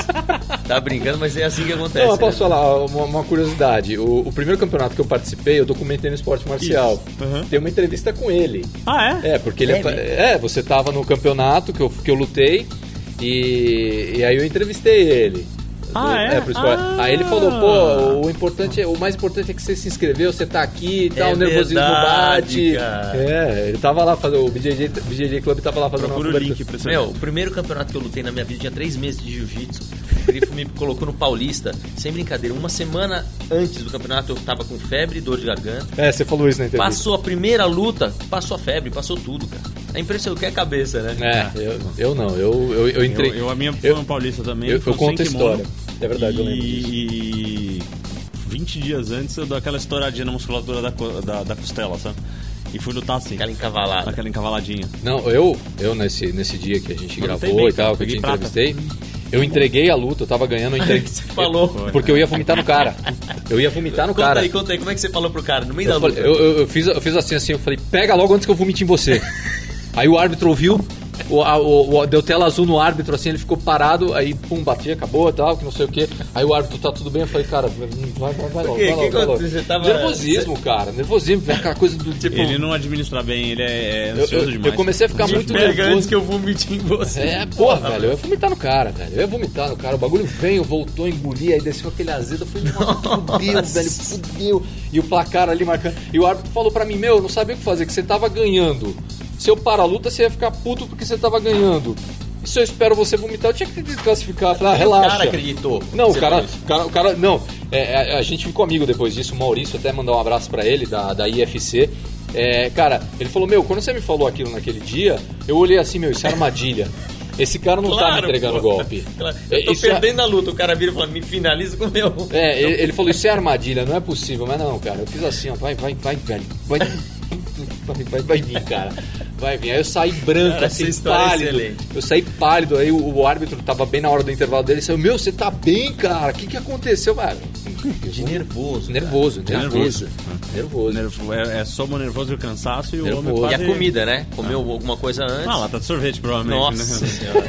Tá brincando, mas é assim que acontece. Não, eu posso né? falar uma, uma curiosidade. O, o primeiro campeonato que eu participei, eu documentei no esporte marcial. Isso. Uhum. Tem uma entrevista com ele. Ah, é? É, porque ele É é, é, você tava no campeonato que eu, que eu lutei e, e aí eu entrevistei ele. Ah, é? pro esporte. Ah. Aí ele falou, pô, o importante, é- o mais importante é que você se inscreveu, você tá aqui e tal, É o nervosismo verdade, bate. cara. É, ele tava lá fazendo, o BJJ, BJJ Club tava lá fazendo Procura o cobertura. link pra você Meu, o primeiro campeonato que eu lutei na minha vida tinha três meses de jiu-jitsu. O Grifo me colocou no Paulista, sem brincadeira. Uma semana antes do campeonato eu tava com febre e dor de garganta. É, você falou isso na entrevista. Passou a primeira luta, passou a febre, passou tudo, cara. É impressionante, que é cabeça, né? É, eu, eu não, eu, eu, eu entrei. Eu, eu- a minha foi no Paulista também. eu- eu conto a história. É verdade, eu lembro disso. E 20 dias antes eu dou aquela estouradinha na musculatura da, da, da costela, sabe? E fui lutar assim. Aquela encavalada. Aquela encavaladinha. Não, eu, eu nesse, nesse dia que a gente Eu gravou bem, e tal, que eu te prata. entrevistei, eu entreguei a luta, eu tava ganhando, eu entreguei. Você falou. Porque eu ia vomitar no cara. Eu ia vomitar no Conta cara. aí, conta aí, como é que você falou pro cara? No meio da Eu, luta. falei- eu, eu- eu fiz, eu fiz assim, assim, eu falei, pega logo antes que eu vomite em você. Aí o árbitro ouviu, o, o- o- deu tela azul no árbitro, assim, ele ficou parado, aí pum, batia, acabou e tal, que não sei o que. Aí o árbitro tá tudo bem, eu falei, cara, vai, vai, vai logo. quê? vai Que logo, vai logo. aconteceu? Você tava- Nervosismo, cara, nervosismo, aquela coisa do. Tipo, Ele não administra bem, ele é, é eu, ansioso eu- demais. eu comecei a ficar muito Pega antes nervoso. que eu vomite em você. É, porra, velho, eu ia vomitar no cara, velho. Eu ia vomitar no cara. O bagulho veio, voltou, engoli, aí desceu aquele azedo. Eu falei, fudeu, velho, fudeu. E o placar ali marcando. E o árbitro falou pra mim, meu, eu não sabia o que fazer, que você tava ganhando. Se eu parar a luta, você ia ficar puto porque você tava ganhando. E se eu espero você vomitar, eu tinha que desclassificar. Falei, ah, O relaxa. cara acreditou. Não, o cara, o cara, o cara, não, é, é, a gente ficou amigo depois disso, o Maurício até mandou um abraço pra ele, da, da IFC. É, cara, ele falou, meu, quando você me falou aquilo naquele dia, eu olhei assim, meu, isso é armadilha. Esse cara não tá me entregando pô. golpe. Claro. É, Eu tô isso é- perdendo a luta, o cara vira e fala, me finaliza com o meu. é, ele, ele falou, isso é armadilha, não é possível. Mas não, cara, eu fiz assim, ó, vai, vai, vai, velho. Vai, vai, vai, vai vir, cara. Vai vir. Aí eu saí branco, Cara, assim, essa história é pálido. excelente. eu saí pálido, aí o, o árbitro tava bem na hora do intervalo dele, saiu, meu, você tá bem, cara? O que que aconteceu, velho? De nervoso. Nervoso, nervoso. Nervoso. Nervoso. Nervo- É, é soma o nervoso e o cansaço e o Nervoso. homem E quase... a comida, né? Comeu alguma coisa antes. Ah, lata de sorvete, provavelmente. Nossa né? senhora.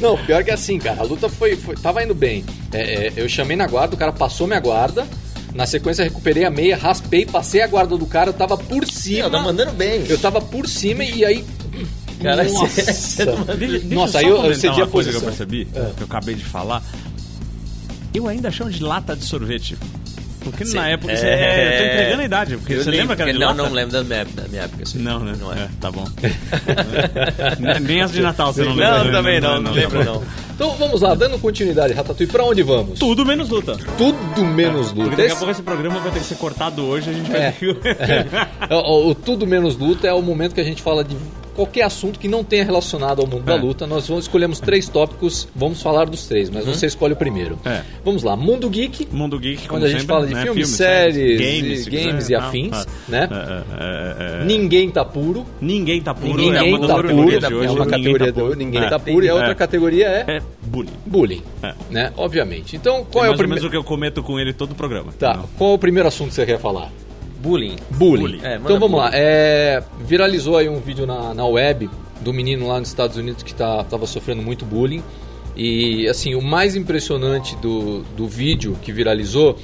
Não, pior que assim, cara, a luta foi, foi- tava indo bem. É, é, eu chamei na guarda, o cara passou minha guarda. Na sequência, recuperei a meia, raspei, passei a guarda do cara, eu tava por cima. Sim, tá mandando bem. Eu tava por cima e aí. Cara, nossa, você- tá Deixa, Nossa, eu aí eu, eu cedi a uma coisa que eu percebi, É. que eu acabei de falar. Eu ainda chamo de lata de sorvete. Porque Sim. na época. É. Você, é, eu tô entregando a idade. Porque Eu você lembro lembra que era de Não, lata? não lembro da minha, época- da minha época. assim. Não, né? Não é. É, tá bom. Nem- as de Natal você não Não, lembra. né? também não, não lembro tá não. Então vamos lá, dando continuidade, Ratatouille, pra onde vamos? Tudo menos luta. Tudo menos luta. Porque daqui a pouco esse programa vai ter que ser cortado hoje, a gente vai É. ter que... É, o, o tudo menos luta é o momento que a gente fala de qualquer assunto que não tenha relacionado ao mundo da É. luta. Nós vamos, escolhemos três tópicos, vamos falar dos três, mas você escolhe o primeiro. É. Vamos lá, Mundo Geek, Mundo Geek, como Onde a gente sempre, fala de né? filmes, séries, e se games e afins, Ah, né? é, é, é, é. Ninguém tá puro. Ninguém tá puro. Ninguém é uma tá puro. É uma Ninguém categoria tá puro. do Ninguém É. tá puro. E a outra É. categoria é, É bullying. bullying. É. Né? Obviamente. Então, qual é é, o primeiro. o que eu cometo com ele todo o programa. Tá, qual é o primeiro assunto que você quer falar? Bullying. Bullying. Bullying. É, então vamos bullying. lá. É, viralizou aí um vídeo na, na web do menino lá nos Estados Unidos que tá, tava sofrendo muito bullying. E assim, o mais impressionante do, do vídeo que viralizou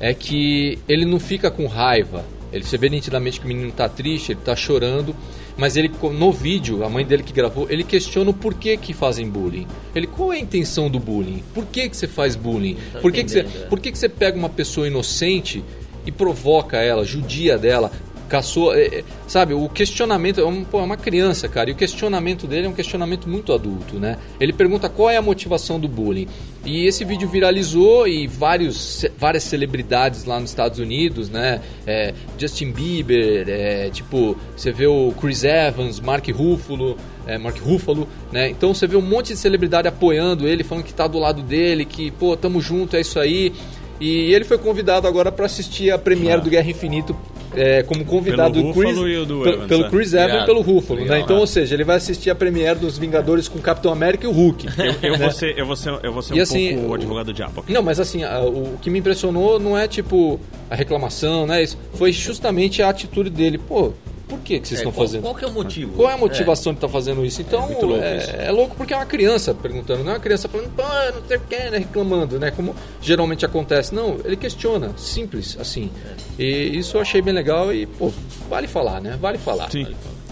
é que ele não fica com raiva. Ele você vê nitidamente que o menino tá triste, ele tá chorando, mas ele no vídeo, a mãe dele que gravou, ele questiona o porquê que fazem bullying. Ele qual é a intenção do bullying? Por que que você faz bullying? Por que que você, é. por que que você pega uma pessoa inocente e provoca ela, judia dela? Caçou. é, é, sabe, o questionamento. É, um, pô, é uma criança, cara, e o questionamento dele é um questionamento muito adulto, né? Ele pergunta qual é a motivação do bullying. E esse vídeo viralizou e vários, várias celebridades lá nos Estados Unidos, né? É, Justin Bieber, é, tipo, você vê o Chris Evans, Mark Ruffalo, é, Mark Ruffalo, né? Então você vê um monte de celebridade apoiando ele, falando que tá do lado dele, que, pô, tamo junto, é isso aí. E ele foi convidado agora para assistir a premiere Ah. do Guerra Infinito é, como convidado Pelo do Chris, Ruffalo e o do Evans, pelo é. Chris Evans e pelo Ruffalo, né? Então, ou seja, ele vai assistir a premiere dos Vingadores com o Capitão América e o Hulk. Eu, eu vou ser, eu vou ser, eu vou ser E um assim, pouco o advogado do diabo. Não, mas assim, a- o que me impressionou não é tipo a reclamação, né? Isso foi justamente a atitude dele. Pô, por que, que vocês É, estão qual, fazendo? qual que é o motivo? Qual é a motivação de estar fazendo isso? Então, muito louco é, isso. é louco porque é uma criança perguntando, não é uma criança falando, pô, não sei o que, né? Reclamando, né? Como geralmente acontece. Não, ele questiona, simples, assim. E isso eu achei bem legal e, pô, vale falar, né? Vale falar. Sim.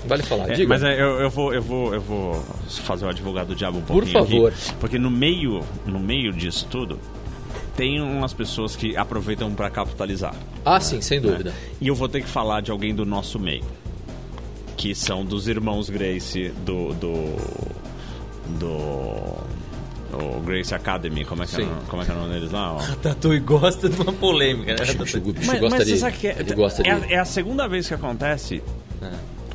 Vale falar. É, Diga. mas é, eu, eu vou, eu, vou, eu vou fazer o advogado do diabo um Por pouquinho aqui, favor. porque no meio, no meio disso tudo, tem umas pessoas que aproveitam para capitalizar. Ah, sim, sem dúvida. E eu vou ter que falar de alguém do nosso meio. Que são dos irmãos Grace do. do. do. o Grace Academy, como é que, é, Sim. como é que é o nome deles lá? ó? Tatui gosta de uma polêmica, né? Mas, gosta mas de, você sabe que é, ele gosta de... é, é a segunda vez que acontece.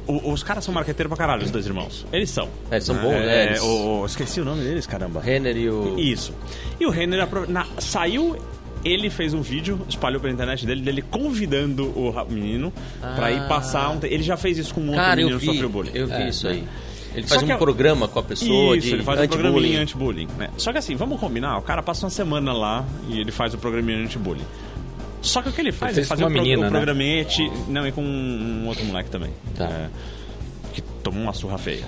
O- os caras são marqueteiros pra caralho, os dois irmãos. Eles são. É, eles são bons, né? É, Eles- o- esqueci o nome deles, caramba. Renner e o... Isso. E o Renner na- saiu. Ele fez um vídeo, espalhou pela internet dele, dele convidando o menino pra ir passar um. Ele já fez isso com um outro Cara, eu menino que sofreu bullying. eu vi É, isso aí. Ele faz um eu- programa com a pessoa Isso, de ele faz um anti-bullying. programinha anti-bullying. Né? Só que assim, vamos combinar, o cara passa uma semana lá e ele faz o programinha anti-bullying. Só que o que ele faz? Ele Ele faz o, uma pro, menina, o né? programete. Não, e com um, um outro moleque também. Tá. É, que tomou uma surra feia.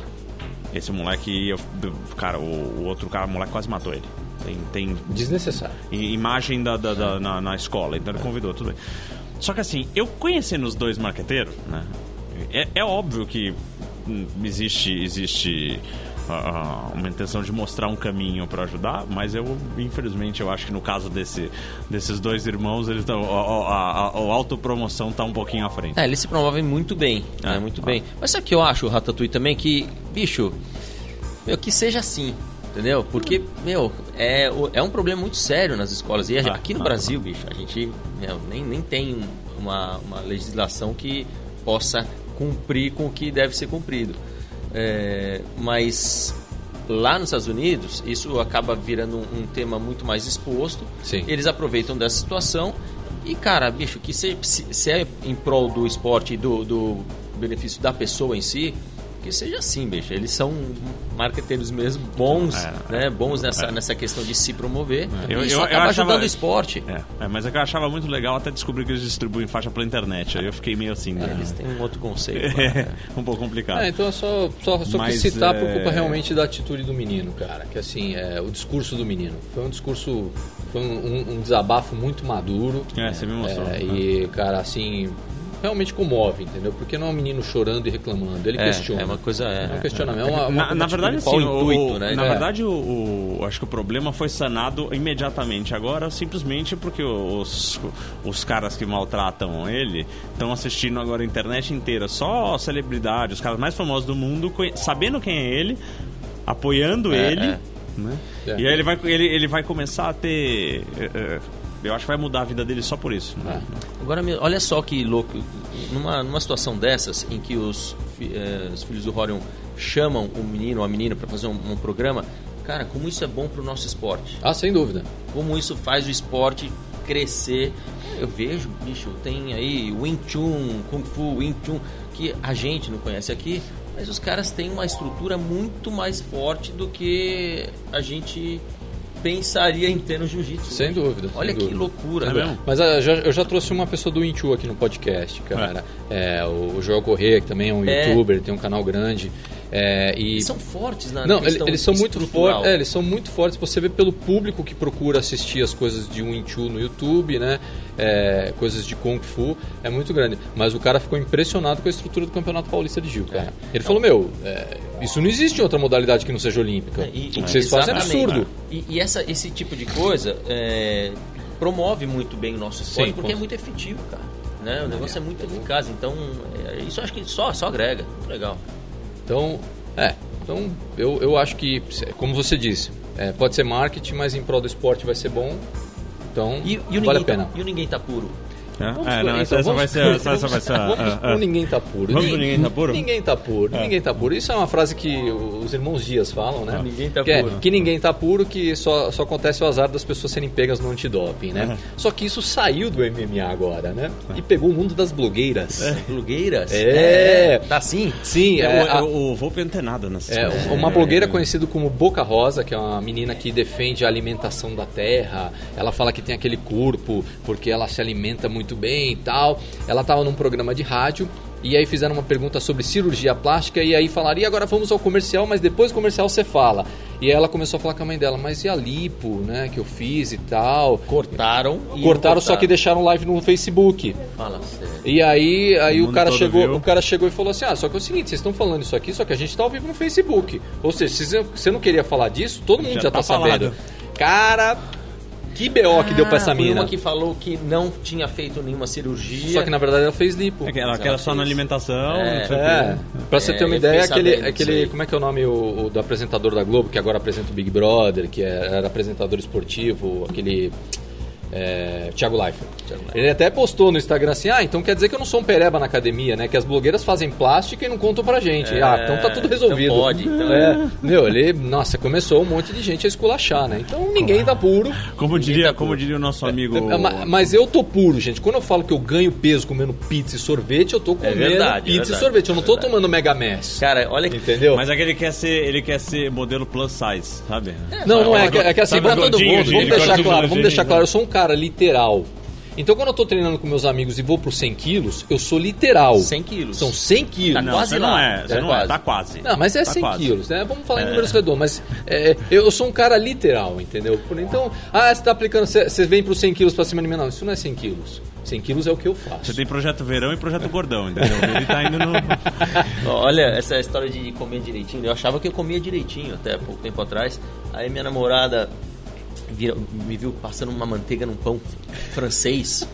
Esse moleque, eu- cara, o, o outro cara, o moleque quase matou ele. Tem, tem Desnecessário. imagem da, da- da- na, na escola, então ele convidou, tudo bem. Só que assim, eu conhecendo os dois marqueteiros, né? É, é óbvio que existe, existe ah, uma intenção de mostrar um caminho para ajudar, mas eu, infelizmente, eu acho que no caso desse, desses dois irmãos, eles estão. A, a, a, autopromoção tá um pouquinho à frente. É, eles se promovem muito bem, né? É, Muito ah. bem. Mas sabe o que eu acho, Ratatouille, também? Que, bicho, meu, que seja assim, entendeu? Porque, meu, é, é um problema muito sério nas escolas. E aqui no Brasil, bicho, a gente meu, nem, nem tem uma, uma legislação que possa cumprir com o que deve ser cumprido. É, mas lá nos Estados Unidos, isso acaba virando um, um tema muito mais exposto. Sim. Eles aproveitam dessa situação e, cara, bicho, que se, se, se é em prol do esporte e do, do benefício da pessoa em si, que seja assim, bicho. Eles são marqueteiros mesmo, bons, É, né? Bons nessa, é. nessa questão de se promover. Eu- e isso eu- eu acaba achava- ajudando o esporte. É, é, mas é que eu achava muito legal até descobrir que eles distribuem faixa pela internet. Aí eu fiquei meio assim. né? Eles têm um outro conceito. lá, É, né? um pouco complicado. É, então eu só, só, só Mas, citar é, por culpa realmente da atitude do menino, cara. Que assim, é, o discurso do menino. Foi um discurso, foi um, um- desabafo muito maduro. É, você me mostrou. É, e, cara, assim, realmente comove, entendeu? Porque não é um menino chorando e reclamando, ele É, questiona. é uma coisa- é, É um questionamento. É uma, uma, na, uma na atitude verdade, qual assim, o intuito, o- né? na É. verdade, o, o- acho que o problema foi sanado imediatamente agora, simplesmente porque os, os caras que maltratam ele estão assistindo agora a internet inteira, só celebridade, os caras mais famosos do mundo, sabendo quem é ele, apoiando É, ele, é. né? É. E aí ele vai, ele, ele vai começar a ter. eh, eu acho que vai mudar a vida dele só por isso. né? Agora, meu, olha só que louco. Numa, numa situação dessas, em que os, eh, os filhos do Horion chamam o menino ou a menina para fazer um, um programa, cara, como isso é bom pro nosso esporte. Ah, sem dúvida. Como isso faz o esporte crescer. Eu vejo, bicho, tem aí Wing Chun, Kung Fu, Wing Chun, que a gente não conhece aqui, mas os caras têm uma estrutura muito mais forte do que a gente pensaria em ter no jiu-jitsu. Sem dúvida. Olha sem que dúvida. loucura, É né? mesmo? Mas ah, já- eu já trouxe uma pessoa do Intu aqui no podcast, cara. É, o Joel Corrêa, que também é um É. youtuber, tem um canal grande. É, e Eles são fortes na Não, eles são muito fortes. É, eles são muito fortes. Você vê pelo público que procura assistir as coisas de Wing Chun no YouTube, né? É, coisas de Kung Fu, é muito grande. Mas o cara ficou impressionado com a estrutura do Campeonato Paulista de Gil, cara. Ele falou, meu, é, isso não existe em outra modalidade que não seja olímpica. É, e- o que e- vocês fazem é absurdo. E, e essa, esse tipo de coisa é, promove muito bem o nosso esporte Sim, porque é muito efetivo, cara. né? O negócio é muito eficaz, então é, isso eu acho que só, só agrega. Muito legal. Então, é. Então, eu, eu acho que, como você disse, é, pode ser marketing, mas em prol do esporte vai ser bom. Então, E, e vale a ninguém pena. tá, e o ninguém tá puro? É, é, não, então, essa vamos vai ser. Essa, vai ser. Vamos ninguém tá puro. Vamos ninguém tá puro? Ninguém tá puro, ninguém tá puro. Isso é uma frase que os irmãos Dias falam, né? Ninguém tá que é, puro. que ninguém tá puro, que só, só acontece o azar das pessoas serem pegas no antidoping, né? Só que isso saiu do MMA agora, né? E pegou o mundo das blogueiras. Blogueiras? É. Tá assim? Sim, É, é, o, a- o, o Volpe é antenado É, uma blogueira conhecida como Boca Rosa, que é uma menina que defende a alimentação da terra. Ela fala que tem aquele corpo porque ela se alimenta muito bem e tal. Ela estava num programa de rádio e aí fizeram uma pergunta sobre cirurgia plástica e aí falaram, e agora vamos ao comercial, mas depois do comercial você fala. E aí ela começou a falar com a mãe dela, mas e a lipo, né, que eu fiz e tal. Cortaram e Cortaram, só que deixaram live no Facebook. Fala sério. E aí, aí O o, cara chegou, viu. o cara chegou e falou assim: "Ah, só que é o seguinte, vocês estão falando isso aqui, só que a gente tá ao vivo no Facebook. Ou seja, se você- não queria falar disso, todo mundo Já já, tá tá, sabendo. Cara, que BO que deu pra essa Ah, foi mina. uma que falou que não tinha feito nenhuma cirurgia. Só que na verdade ela fez lipo. É que ela, que era só fez. na alimentação. É. não. É, pra você É, ter uma ideia, aquele, aquele como é que é o nome o, o do apresentador da Globo, que agora apresenta o Big Brother, que é- era apresentador esportivo, aquele é, Thiago Leifert. Ele até postou no Instagram assim, ah, então quer dizer que eu não sou um pereba na academia, né? Que as blogueiras fazem plástica e não contam pra gente. É, ah, então tá tudo resolvido. então pode, então é. Meu, ele, nossa, começou um monte de gente a esculachar, né? Então ninguém tá puro. Como diria, tá como puro. diria o nosso amigo. É, ma- Mas eu tô puro, gente. Quando eu falo que eu ganho peso comendo pizza e sorvete, eu tô comendo verdade, é pizza e verdade, sorvete. Eu não tô é verdade. tomando Mega Mass. Cara, olha que. Entendeu? Mas é que ele quer ser, ele quer ser modelo plus size, sabe? Não, não é. É que assim, sabe, vamos, gordinho, vamos, deixar claro, vamos deixar claro, eu sou um cara literal. Então quando eu tô treinando com meus amigos e vou pro 100 quilos, eu sou literal. 100 quilos. São 100 quilos. Tá Não, quase você não lá. é, você É não quase. é, tá quase. Não, mas é Tá 100 quase. quilos, né? Vamos falar em números redondos, mas é, eu sou um cara literal, entendeu? Por- Então, ah, você tá aplicando, você, você vem pro 100 quilos pra cima de mim. Não, isso não é 100 quilos. 100 quilos é o que eu faço. Você tem projeto verão e projeto gordão, entendeu? Ele tá indo no. Olha, essa história de comer direitinho, eu achava que eu comia direitinho até pouco tempo atrás. Aí minha namorada vira- me viu passando uma manteiga num pão francês.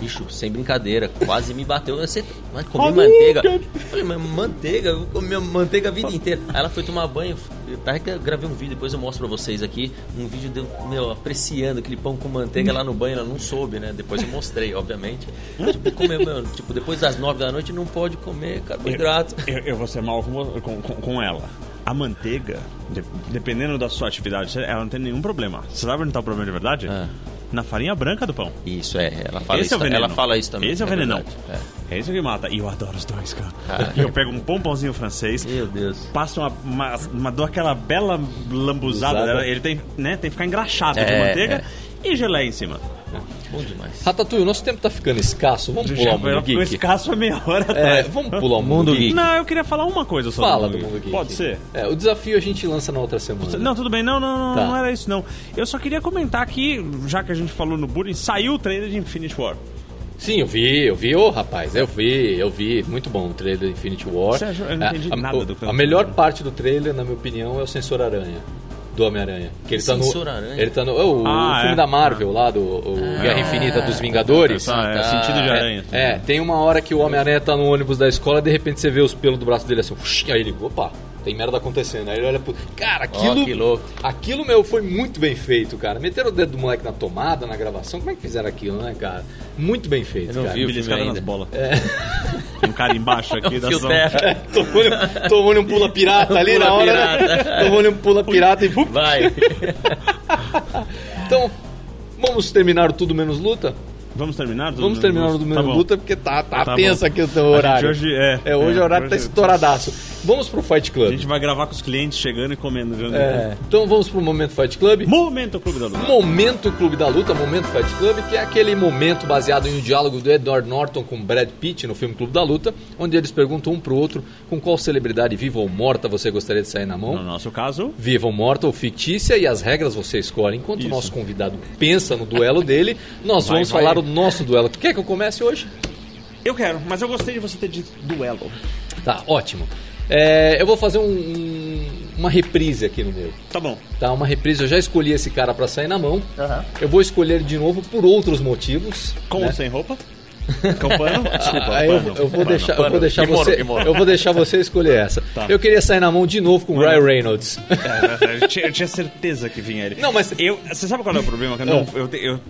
Bicho, sem brincadeira, quase me bateu. Você vai comer manteiga? Eu falei, mas manteiga? Eu comi manteiga a vida inteira. Aí ela foi tomar banho. Eu até que eu gravei um vídeo, depois eu mostro pra vocês aqui. Um vídeo de, eu, meu, apreciando aquele pão com manteiga lá no banho. Ela não soube, né? Depois eu mostrei, obviamente. Tipo, comer, meu, tipo, depois das nove da noite não pode comer carboidrato. Eu, eu vou ser mal com, com- com ela. A manteiga, de- dependendo da sua atividade, ela não tem nenhum problema. Você sabe onde tá o problema de verdade? Ah. Na farinha branca do pão. Isso, é. Ela fala, Esse isso, é o veneno. ela fala isso também. Esse é o venenão. verdade, É. isso que mata. E eu adoro os dois, cara. Ah. Eu pego um pompãozinho francês, é. Meu Deus. passo uma, uma, uma- dou aquela bela lambuzada, dela, ele tem, né, tem que ficar engraxado de É, manteiga e geleia em cima. Bom demais. Ratatouille, o nosso tempo tá ficando escasso. Vamos pular o mundo ficou geek? escasso a meia hora É, vamos pular o mundo, Mundo geek. geek. Não, eu queria falar uma coisa sobre Fala o do mundo geek. Pode ser? É, o desafio a gente lança na outra semana. Não, tudo bem. Não, não, não, Tá. não era isso, não. Eu só queria comentar que, já que a gente falou no bullying, saiu o trailer de Infinity War. Sim, eu vi, eu vi, ô rapaz, eu vi, eu vi. Muito bom o trailer do Infinity War. Achou? Eu não É, entendi a, nada do que A melhor falando. parte do trailer, na minha opinião, é o Sensor Aranha. Do Homem-Aranha. Que ele tá no. Ele tá no. é, o, Ah, o filme é. da Marvel lá, do o Guerra Infinita dos Vingadores. Ah, é, tá. sentido de É, aranha. É, tem uma hora que o Homem-Aranha tá no ônibus da escola e de repente você vê os pelos do braço dele assim, aí ele, opa, tem merda acontecendo. Aí ele olha pro. Cara, aquilo. que louco. Aquilo, meu, foi muito bem feito, cara. Meteram o dedo do moleque na tomada, na gravação. Como é que fizeram aquilo, né, cara? Muito bem feito, Eu não cara. vi o Beliscada filme nas bolas. Tem um cara embaixo aqui da som. terra. Tomou-lhe tomou-lhe um pula pirata ali Pula na hora, né? Tomou-lhe um pula pirata e... Vai. Então, vamos terminar o Tudo Menos Luta? Vamos terminar? Tudo Vamos terminar o? Tudo Tá Menos bom. Luta porque tá, tá, Tá tenso bom. aqui o teu horário. hoje é- É, hoje é, o horário tá hoje- estouradaço. Vamos pro Fight A Club. gente vai gravar com os clientes chegando e comendo. É, então vamos pro Momento Fight Club. Momento Clube da Luta. Momento Clube da Luta, Momento Fight Club, que é aquele momento baseado em um diálogo do Edward Norton com Brad Pitt no filme Clube da Luta, onde eles perguntam um pro outro com qual celebridade viva ou morta você gostaria de sair na mão. No nosso caso, Viva ou morta ou fictícia e as regras você escolhe. Enquanto Isso. o nosso convidado pensa no duelo dele, nós Vai, vamos vai. falar o nosso duelo. Quer que eu comece hoje? eu quero, mas eu gostei de você ter dito duelo. Tá, ótimo. É, eu vou fazer um- um- uma reprise aqui no meu. Tá bom. Tá, uma reprise. Eu já escolhi esse cara pra sair na mão. Eu vou escolher ele de novo por outros motivos. Com né? ou sem roupa? Campano? Desculpa, eu, vou deixar, eu vou deixar você, eu vou deixar você escolher essa. Tá. Eu queria sair na mão de novo com o Ryan Reynolds. É, eu, tinha, eu tinha certeza que vinha ele. Não, mas- Eu, você sabe qual é o problema? Que eu, não, Ah. eu, eu,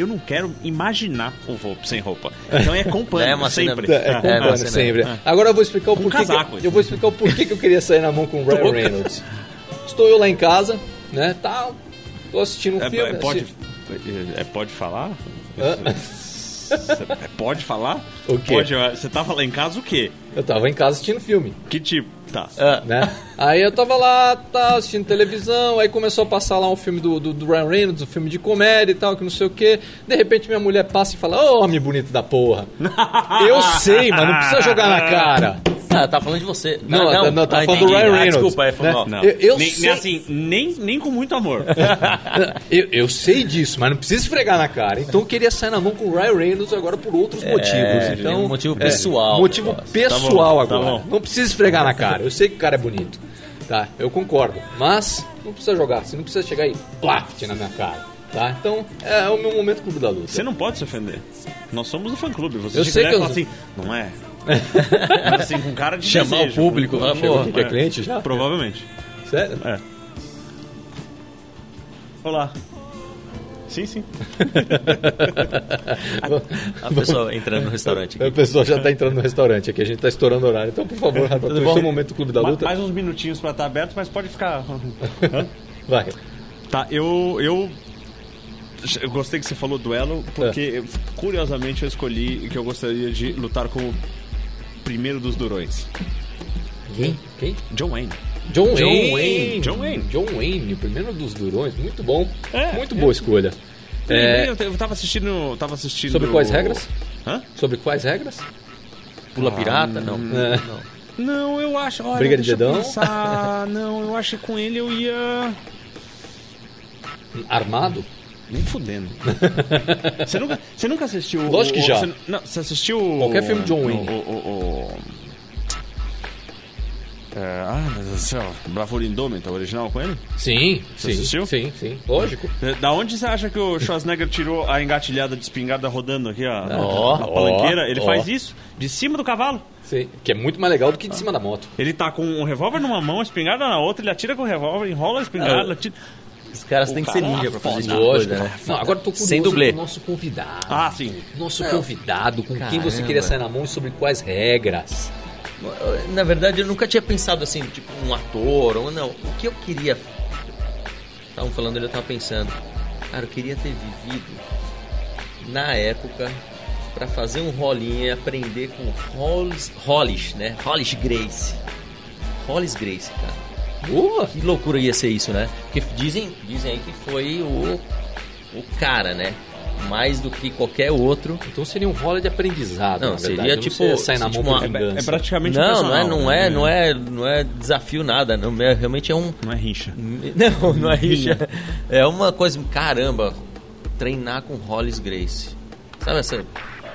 eu não quero imaginar o Volpe sem roupa. Então é com pano, É uma cena- sempre. É, Ah, com É, pano você, né? sempre. É. Agora eu vou explicar o Com porquê. casaco, que, eu vou explicar o porquê que eu queria sair na mão com o Ryan. Reynolds. Estou eu lá em casa, né? Tá, tô assistindo um É, filme. é, pode, é, pode falar? Hã? É, pode falar? O quê? Pode, você tava lá em casa o quê? Eu tava em casa assistindo filme. Que tipo? Tá. Ah, né? Aí eu tava lá, tá, assistindo televisão, aí começou a passar lá um filme do, do, do Ryan Reynolds, um filme de comédia e tal, que não sei o que. De repente minha mulher passa e fala, ô homem bonito da porra. eu sei, mas não precisa jogar na cara. Ah, tá falando de você. Não, não, não, tá ah, falando do entendi. Ryan Ah, Reynolds, desculpa, é, né? Não. Eu- eu nem, sei- nem assim, nem, nem com muito amor. Eu, eu sei disso, mas não precisa esfregar na cara. Então eu queria sair na mão com o Ryan Reynolds agora por outros motivos. Então, um motivo pessoal, motivo negócio. pessoal Tá bom, tá agora. bom. Não precisa esfregar na cara. Eu sei que o cara é bonito. Tá, eu concordo. Mas não precisa jogar. Você não precisa chegar aí, plaft na minha cara. Tá? Então é o meu momento clube da luta. Você não pode se ofender. Nós somos do fã clube. Você Eu chega sei que eu- assim, não é? Mas assim, com cara de Chamar o desejo, público, com- fala, Chegou aqui que é É. cliente já? Provavelmente. Sério? É. Olá. Sim, sim. A pessoa entrando no restaurante A aqui. pessoa já tá entrando no restaurante aqui, a gente tá estourando o horário. Então, por favor, Ratatouille, bom? seu momento clube da luta. Mais uns minutinhos pra estar aberto, mas pode ficar. Vai. Tá, eu, eu. Eu gostei que você falou duelo, porque curiosamente eu escolhi que eu gostaria de lutar com o primeiro dos durões. Quem? Quem? John Wayne. John, John Wayne. Wayne. John Wayne. John Wayne, o primeiro dos durões. Muito bom. É, Muito é. boa escolha. É, Eu, tava assistindo. Tava assistindo. sobre quais regras? Hã? Sobre quais regras? Pula pirata? Não. É. Não, eu acho. Olha, Briga de eu dedão? Não, eu acho que com ele eu ia. Armado? Nem fudendo. você, nunca, você nunca assistiu. o- Lógico que o- já. Você, não, você assistiu. Qualquer filme de John Wayne. O. o, é, ah, meu Deus do céu. Bravura Indômita, o original com ele? Sim, Você sim. assistiu? Sim, sim. Lógico. É, Da onde você acha que o Schwarzenegger tirou a engatilhada de espingarda rodando aqui, ó, na, Ó, na palanqueira? ó, ele ó. faz isso de cima do cavalo. Sim. Que é muito mais legal do que de cima da moto. Ele tá com um revólver numa mão, a espingarda na outra, ele atira com o revólver, enrola a espingarda, É. atira... Os caras têm que ser ninja pra fazer Lógico. coisa, né? Não, agora eu tô curioso Sem dublê. do nosso convidado. Ah, sim. Nosso convidado, com quem Caramba. você queria sair na mão e sobre quais regras. Na verdade, eu nunca tinha pensado assim, tipo, um ator ou não. O que eu queria. Estavam falando eu tava pensando. Cara, eu queria ter vivido na época pra fazer um rolinho e aprender com Hollis, Hollis, né? Hollis Grace. Hollis Grace, cara. Boa! Que loucura ia ser isso, né? Porque dizem, dizem aí que foi o, o cara, né? Mais do que qualquer outro. Então seria um rolo de aprendizado. Não, na seria verdade. tipo- Não seria sair na mão tipo por uma- É, é praticamente um Não, não é, personal, não né? é, não é, não é desafio nada. Não, é, realmente é um, Não é rincha. Não, não é rixa. É uma coisa, caramba, treinar com Hollis Grace. Sabe essa? Eu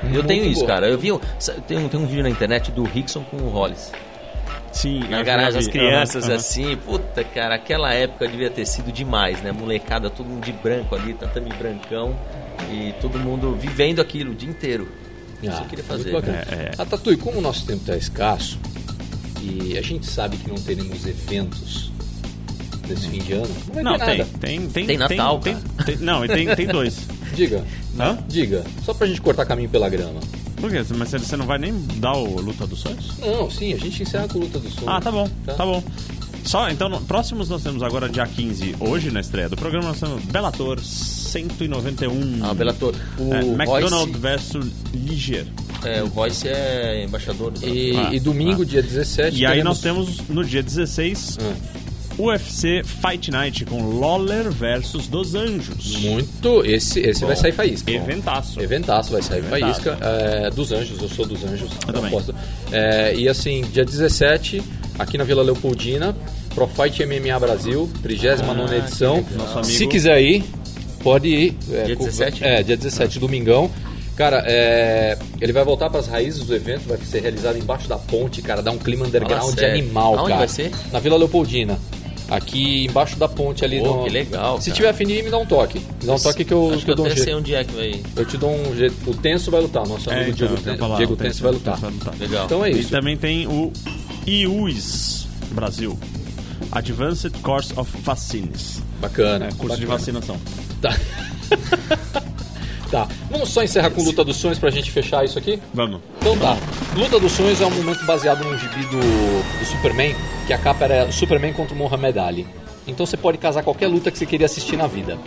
Muito tenho isso, boa. cara. Eu vi um, tem, um, tem um vídeo na internet do Rickson com o Hollis. Sim, Na garagem, as crianças aham. assim. Puta, cara, aquela época devia ter sido demais, né? Molecada, todo mundo de branco ali, tatame brancão. E todo mundo vivendo aquilo o dia inteiro. Isso eu queria fazer. É, é. Ah, Tatui, como o nosso tempo está escasso e a gente sabe que não teremos eventos nesse fim de ano, não vai Não, ter tem, nada. tem, tem. Tem Natal, tem, tem- Não, e tem, tem dois. Diga, Hã? diga, só pra gente cortar caminho pela grama. Por quê? Mas você- não vai nem dar o Luta dos Sonhos? Não, sim, a gente encerra com a luta do som. Ah, tá bom, tá, bom. Só, então, no- próximos nós temos agora dia 15, hoje na estreia do programa, nós temos Bellator 191. Ah, Bellator. O É, McDonald Royce, versus Ligier. é, o Royce é embaixador do E, Ah, e domingo, ah. dia 17, E aí teremos- nós temos no dia 16 Ah, UFC Fight Night com Lawler versus Dos Anjos. muito, esse, esse vai sair faísca. Eventaço. Eventaço, vai sair Eventaço. faísca. É, dos Anjos, eu sou dos Anjos. Eu também. É, e assim, dia 17, aqui na Vila Leopoldina, Profight MMA Brasil, 39 edição. Nosso amigo. Se quiser ir, pode ir. É, Dia com- 17? É, dia 17, domingão. Cara, é, ele vai voltar para as raízes do evento, vai ser realizado embaixo da ponte, cara, dá um clima underground animal, Aonde cara. vai ser? Na Vila Leopoldina. Aqui embaixo da ponte ali. Pô, no... que legal, Se cara. tiver afim de ir, me dá um toque. Me dá um toque que eu, Acho que eu eu dou um jeito. sei onde é que vai. Eu te dou um jeito. O Tenso vai lutar, nosso amigo É, então, Diego, eu falar, Diego o Tenso Tenso- vai lutar. Vai lutar. Legal. Então é E isso. também tem o IUS Brasil. Advanced Course of Vaccines. Bacana. É, curso de bacana. vacinação. Tá. tá. Vamos só encerrar com Luta dos Sonhos pra gente fechar isso aqui? Vamos. Então tá. Luta dos Sonhos é um momento baseado num gibi do, do Superman, que a capa era Superman contra o Muhammad Ali. Então você pode casar qualquer luta que você queria assistir na vida.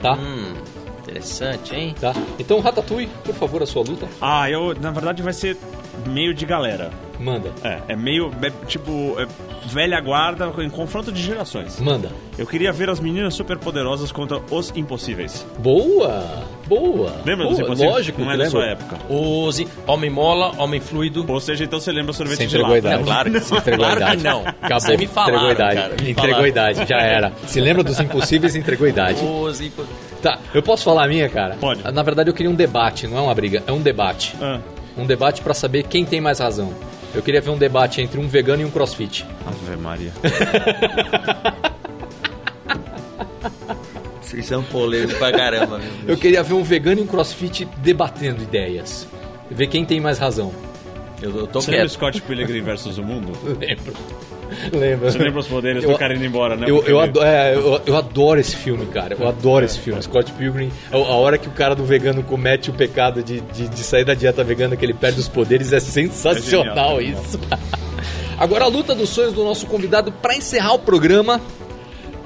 Tá? Hum, interessante, hein? Tá? Então, Ratatouille, por favor, a sua luta. Ah, eu, na verdade, vai ser meio de galera. Manda. É, é meio, é, tipo, é velha guarda em confronto de gerações. Manda. Eu queria ver as meninas superpoderosas contra os impossíveis. Boa! Boa! Lembra dos Boa, impossíveis? Lógico, Não é da sua época. Use, homem mola, homem fluido. Ou seja, então você lembra sorvete Você de entregou a lata. idade. Não, claro que Você entregou claro a idade. não. Acabou. Você me falaram, entregou a idade. cara, me entregou a falaram. idade, já era. Se lembra dos impossíveis, entregou a idade. Use, Tá, eu posso falar a minha, cara? Pode. Na verdade, eu queria um debate, não é uma briga, é um debate. Ah, Um debate pra saber quem tem mais razão. Eu queria ver um debate entre um vegano e um crossfit. Ave Maria. Vocês são polêmicos pra caramba, meu. Eu queria ver um vegano e um crossfit debatendo ideias. Ver quem tem mais razão. Eu, eu tô Você lembra quieto. Scott Pilgrim versus o Mundo? Lembro. Lembro. Você lembra os poderes Eu- do cara indo embora, né? Eu, eu, adoro, é, eu, eu adoro esse filme, cara. Eu adoro esse filme. Scott Pilgrim. A, a hora que o cara do vegano comete o pecado de, de, de sair da dieta vegana, que ele perde os poderes, é sensacional É genial, isso. Agora a luta dos sonhos do nosso convidado para encerrar o programa.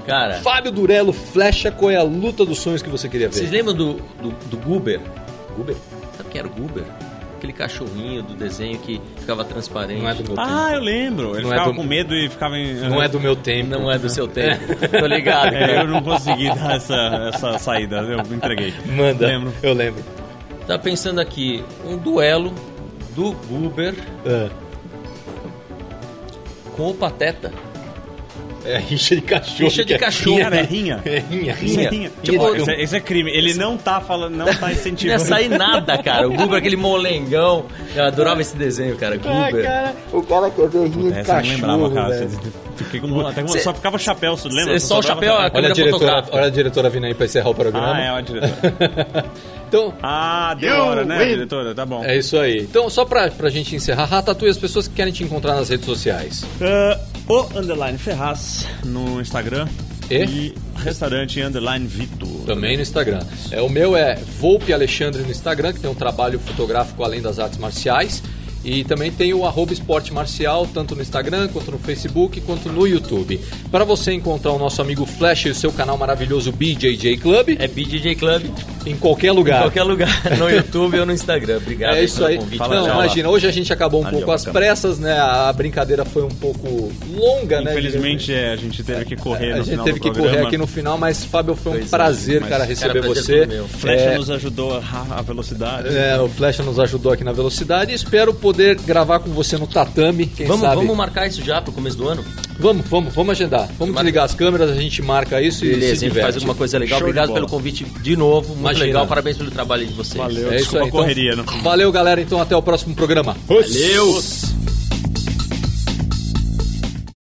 Cara, Fábio Durello, Flecha, qual é a luta dos sonhos que você queria ver? vocês lembram do, do, do Guber? Guber? Sabe quem era o Guber? Aquele cachorrinho do desenho que ficava transparente. Não é do meu Ah, eu lembro. Ele Não é ficava do- com medo e ficava em... tempo. Não é do meu tempo. Não é do seu tempo. Tô ligado, É, eu não consegui dar essa, essa saída, eu me entreguei. Manda. Lembro. Eu lembro. Tá pensando aqui, um duelo do Guber Ah, com o Pateta. É rixa de cachorro. Rixa de é cachorro. Cara, é né? rinha. É rinha, Isso é rinha. rinha. Tipo, Tipo, isso, é, é crime. Ele não tá falando, não tá Não ia incentivando. sair nada, cara. O Guber, aquele molengão. Eu adorava esse desenho, cara. Ah, Guber. cara, o cara quer ver rinha de Essa eu não lembrava, cachorro, cara. velho. Fiquei com, até com, Cê- só ficava chapéu, você lembra? cê- só o chapéu, a Olha a, diretora, olha a diretora vindo aí pra encerrar o programa. Ah, é, ó, diretor. Então, Ah, deu hora, né, diretora? Tá bom. é isso aí. Então, só pra, pra gente encerrar, Ratatouille, as pessoas que querem te encontrar nas redes sociais. Ah, o Underline Ferraz no Instagram. E? restaurante Underline Vito. Também no Instagram. É, o meu é Volpe Alexandre no Instagram, que tem um trabalho fotográfico além das artes marciais. E também tem o arroba esporte marcial, tanto no Instagram, quanto no Facebook, quanto no YouTube. Para você encontrar o nosso amigo Flash e o seu canal maravilhoso BJJ Club, É BJJ Club em qualquer em lugar. qualquer lugar. No YouTube ou no Instagram. Obrigado É isso pelo aí. convite. Fala Não, tchau imagina, hoje a gente acabou um Valeu, pouco às pressas, né? A brincadeira foi um pouco longa, né? Infelizmente, é, a gente teve que correr A no gente final teve do que programa. correr aqui no final, mas Fábio, foi um Pois é, prazer, mas- cara, Cara, receber prazer você. meu. Flecha É, nos ajudou a, a velocidade. É, o Flecha nos ajudou aqui na velocidade e espero poder gravar com você no tatame, quem Vamos, sabe. vamos marcar isso já pro começo do ano? vamos, vamos, vamos agendar. Vamos Marca. desligar as câmeras, a gente marca isso e Beleza, se a gente diverte. faz alguma coisa legal. Show Obrigado pelo convite de novo. Muito Imagina. legal. Parabéns pelo trabalho de vocês. Valeu, É isso aí. a correria. Então, Não. valeu, galera. Então, até o próximo programa. Valeu!